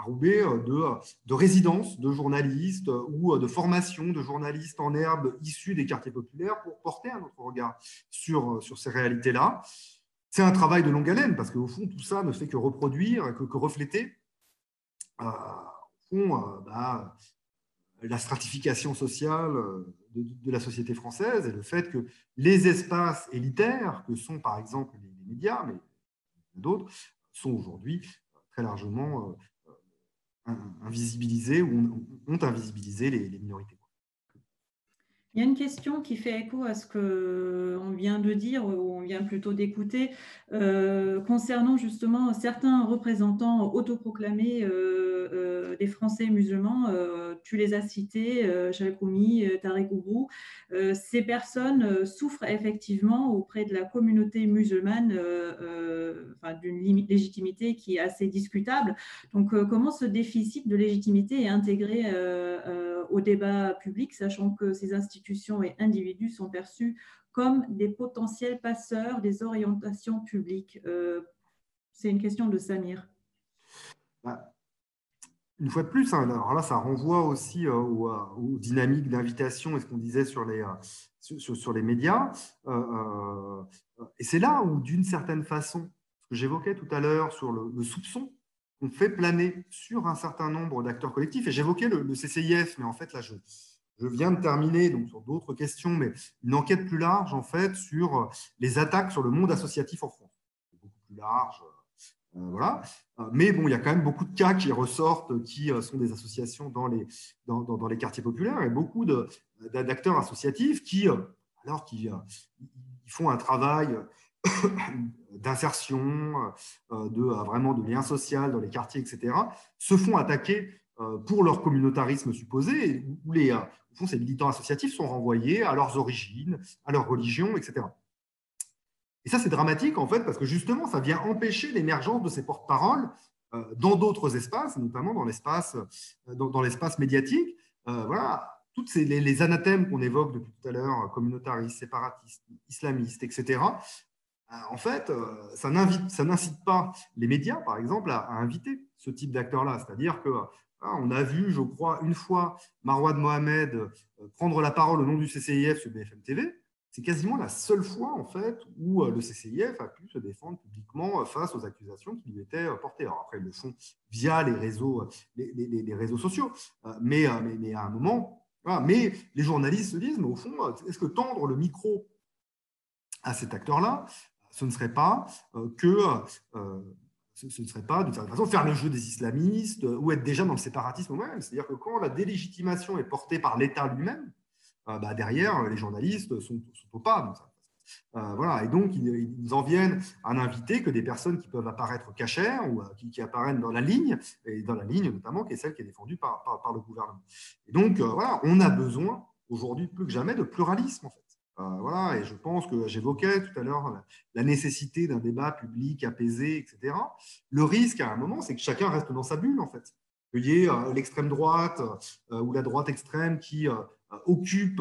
Roubaix, de, de résidence de journalistes ou de formation de journalistes en herbe issus des quartiers populaires pour porter un autre regard sur, sur ces réalités-là. C'est un travail de longue haleine, parce qu'au fond, tout ça ne fait que reproduire, que, que refléter euh, fond, euh, bah, la stratification sociale euh, de, la société française et le fait que les espaces élitaires, que sont par exemple les, médias, mais d'autres, sont aujourd'hui très largement invisibilisés ou ont, invisibilisé les minorités. Il y a une question qui fait écho à ce qu'on vient de dire, ou on vient plutôt d'écouter, euh, concernant justement certains représentants autoproclamés euh, euh, des Français musulmans. tu les as cités, Sharif Roumi, Tarek Oubou. ces personnes souffrent effectivement auprès de la communauté musulmane d'une légitimité qui est assez discutable. Donc, comment ce déficit de légitimité est intégré au débat public, sachant que ces institutions et individus sont perçus comme des potentiels passeurs des orientations publiques euh, C'est une question de Samir. Bah, une fois de plus, hein, alors là, ça renvoie aussi euh, aux, dynamiques d'invitation et ce qu'on disait sur les, euh, sur, les médias. et c'est là où, d'une certaine façon, ce que j'évoquais tout à l'heure sur le soupçon on fait planer sur un certain nombre d'acteurs collectifs. Et j'évoquais le, CCIF, mais en fait, là, je, je viens de terminer donc sur d'autres questions, mais une enquête plus large, en fait, sur les attaques sur le monde associatif en France. Beaucoup plus large. Euh, voilà. Mais bon, il y a quand même beaucoup de cas qui ressortent, qui euh, sont des associations dans les, dans, les quartiers populaires, et beaucoup d'acteurs associatifs qui, euh, alors qui ils font un travail *coughs* d'insertion, euh, de euh, vraiment de lien social dans les quartiers, etc., se font attaquer euh, pour leur communautarisme supposé, où les, au fond, ces militants associatifs sont renvoyés à leurs origines, à leur religion, etc. Et ça, c'est dramatique, en fait, parce que justement, ça vient empêcher l'émergence de ces porte-paroles dans d'autres espaces, notamment dans l'espace dans, l'espace médiatique. voilà, toutes les, les anathèmes qu'on évoque depuis tout à l'heure, communautaristes, séparatistes, islamistes, etc., euh, en fait, euh, ça n'incite pas les médias, par exemple, à, inviter ce type d'acteurs-là. C'est-à-dire que on a vu, je crois, une fois Marouad Mohamed euh, prendre la parole au nom du CCIF sur BFM TV. C'est quasiment la seule fois, en fait, où le CCIF a pu se défendre publiquement face aux accusations qui lui étaient portées. Après, ils le font via les réseaux, sociaux. Mais, à un moment, mais les journalistes se disent, mais au fond, est-ce que tendre le micro à cet acteur-là, ce ne serait pas euh, que euh, ce ne serait pas, de certaine façon, faire le jeu des islamistes ou être déjà dans le séparatisme même. C'est-à-dire que quand la délégitimation est portée par l'État lui-même, bah, derrière, les journalistes sont, sont au pas. Euh, voilà, et donc ils, en viennent à n'inviter que des personnes qui peuvent apparaître cachères ou euh, qui, apparaissent dans la ligne, et dans la ligne notamment qui est celle qui est défendue par, le gouvernement. Et donc euh, voilà, on a besoin aujourd'hui plus que jamais de pluralisme en fait. Voilà, et je pense que j'évoquais tout à l'heure la, nécessité d'un débat public apaisé, etc. Le risque à un moment, c'est que chacun reste dans sa bulle en fait. Qu'il y ait l'extrême droite ou la droite extrême qui occupe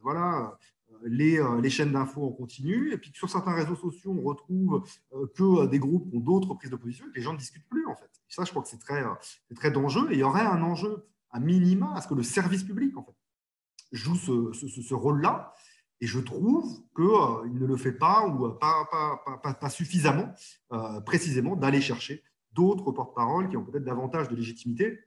voilà, euh, les, chaînes d'infos en continu, et puis sur certains réseaux sociaux, on retrouve euh, que des groupes ont d'autres prises de position et que les gens ne discutent plus, en fait. ça, je crois que c'est très, euh, très dangereux, et il y aurait un enjeu à minima à ce que le service public, en fait, joue ce, rôle-là, et je trouve qu'il ne le fait pas, ou pas, pas, pas, suffisamment, précisément, d'aller chercher d'autres porte-paroles qui ont peut-être davantage de légitimité.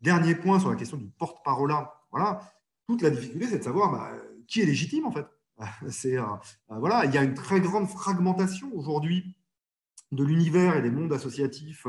Dernier point sur la question du porte-parole, voilà, toute la difficulté, c'est de savoir bah, qui est légitime en fait. *laughs* Euh, euh, voilà, il y a une très grande fragmentation aujourd'hui de l'univers et des mondes associatifs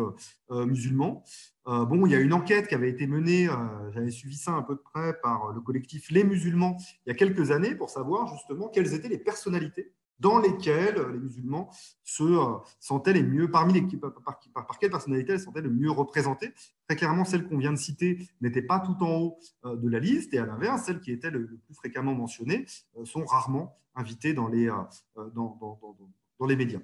euh, musulmans. bon, il y a une enquête qui avait été menée, j'avais suivi ça un peu de près par le collectif Les Musulmans il y a quelques années pour savoir justement quelles étaient les personnalités dans lesquelles les musulmans se euh, sentaient les mieux, parmi les, par, par, par elles se sentaient le mieux représentées. Très clairement, celles qu'on vient de citer n'étaient pas tout en haut euh, de la liste, et à l'inverse, celles qui étaient le, plus fréquemment mentionnées euh, sont rarement invitées dans les, dans, les médias.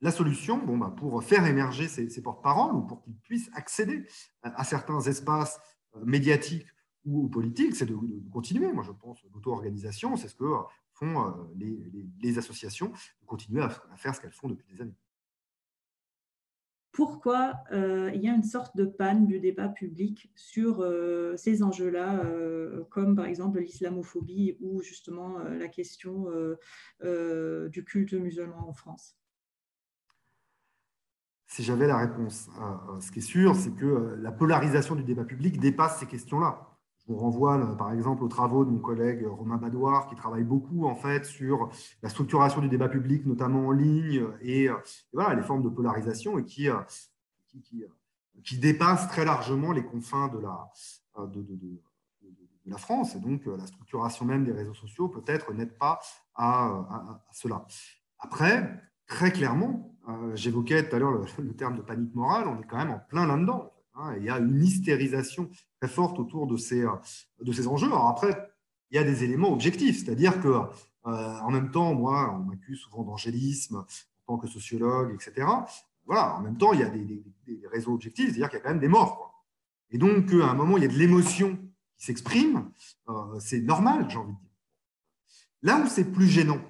La solution, bah, pour faire émerger ces, porte-paroles ou pour qu'ils puissent accéder à, certains espaces médiatiques ou politiques, c'est de, continuer. Moi, je pense l'auto-organisation, c'est ce que font euh, les, associations, de continuer à, faire ce qu'elles font depuis des années. Pourquoi euh, il y a une sorte de panne du débat public sur euh, ces enjeux-là, comme par exemple l'islamophobie ou justement la question du culte musulman en France? Si j'avais la réponse. ce qui est sûr, c'est que la polarisation du débat public dépasse ces questions-là. On renvoie par exemple aux travaux de mon collègue Romain Badouard qui travaille beaucoup en fait sur la structuration du débat public, notamment en ligne, et, voilà, les formes de polarisation et qui, qui, dépassent très largement les confins de la, de, la France. Et donc la structuration même des réseaux sociaux peut-être n'aide pas à, cela. Après, très clairement, euh, j'évoquais tout à l'heure *laughs* le, terme de panique morale, on est quand même en plein là-dedans. Hein, il y a une hystérisation très forte autour de ces, euh, de ces enjeux. Après, il y a des éléments objectifs, c'est-à-dire que euh, en même temps, moi, on m'accuse souvent d'angélisme en tant que sociologue, etc. Voilà, en même temps, il y a des, réseaux objectifs, c'est-à-dire qu'il y a quand même des morts. Et donc, à un moment, il y a de l'émotion qui s'exprime, c'est normal, j'ai envie de dire. Là où c'est plus gênant,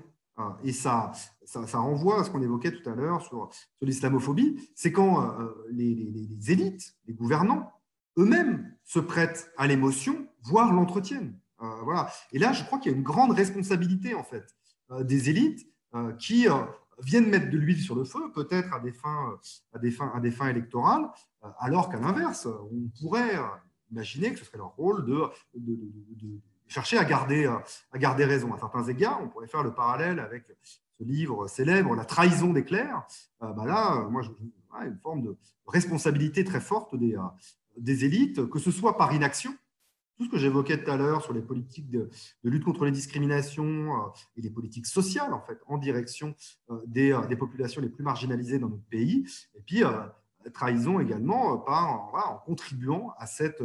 et ça, ça, renvoie à ce qu'on évoquait tout à l'heure sur, sur l'islamophobie, c'est quand les, les, élites, les gouvernants, eux-mêmes se prêtent à l'émotion, voire l'entretiennent. Euh, voilà. Et là, je crois qu'il y a une grande responsabilité en fait euh, des élites euh, qui viennent mettre de l'huile sur le feu, peut-être à des fins, électorales, alors qu'à l'inverse, on pourrait imaginer que ce serait leur rôle de, chercher à garder, à garder raison. À certains égards, on pourrait faire le parallèle avec ce livre célèbre, La trahison des clercs. Bah là, moi, je, une forme de responsabilité très forte des, des élites, que ce soit par inaction, tout ce que j'évoquais tout à l'heure sur les politiques de, lutte contre les discriminations euh, et les politiques sociales, en fait, en direction euh, des, euh, des, populations les plus marginalisées dans notre pays, et puis trahison également par, en contribuant à cette,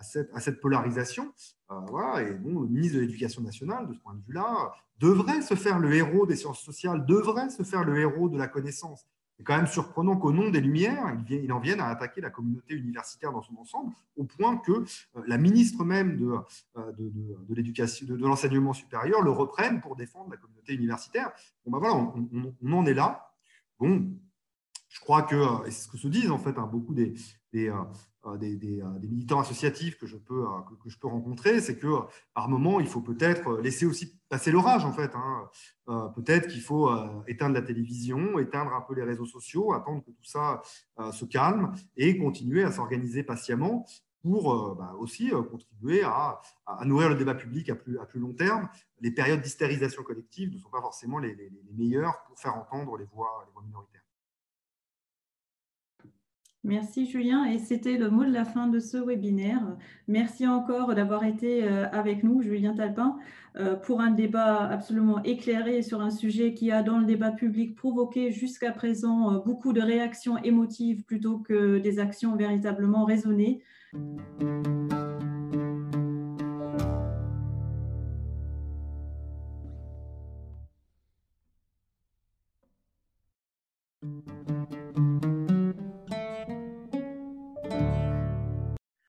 cette polarisation. et bon, le ministre de l'Éducation nationale, de ce point de vue-là, devrait se faire le héros des sciences sociales, devrait se faire le héros de la connaissance. C'est quand même surprenant qu'au nom des Lumières, il en vienne à attaquer la communauté universitaire dans son ensemble, au point que euh, la ministre même de, euh, l'enseignement supérieur le reprenne pour défendre la communauté universitaire. Ben voilà, on, en est là. Bon, je crois que, euh, et c'est ce que se disent en fait hein, beaucoup euh, euh, des, militants associatifs que je peux, que, je peux rencontrer, c'est que par moment, il faut peut-être laisser aussi passer l'orage, en fait. Hein. peut-être qu'il faut éteindre la télévision, éteindre un peu les réseaux sociaux, attendre que tout ça se calme et continuer à s'organiser patiemment pour bah, aussi contribuer à, nourrir le débat public à plus, à plus long terme. Les périodes d'hystérisation collective ne sont pas forcément les, les, les meilleures pour faire entendre les voix, les voix minoritaires. Merci Julien et c'était le mot de la fin de ce webinaire. Merci encore d'avoir été euh, avec nous, Julien Talpin, euh, pour un débat absolument éclairé sur un sujet qui a dans le débat public provoqué jusqu'à présent euh, beaucoup de réactions émotives plutôt que des actions véritablement raisonnées.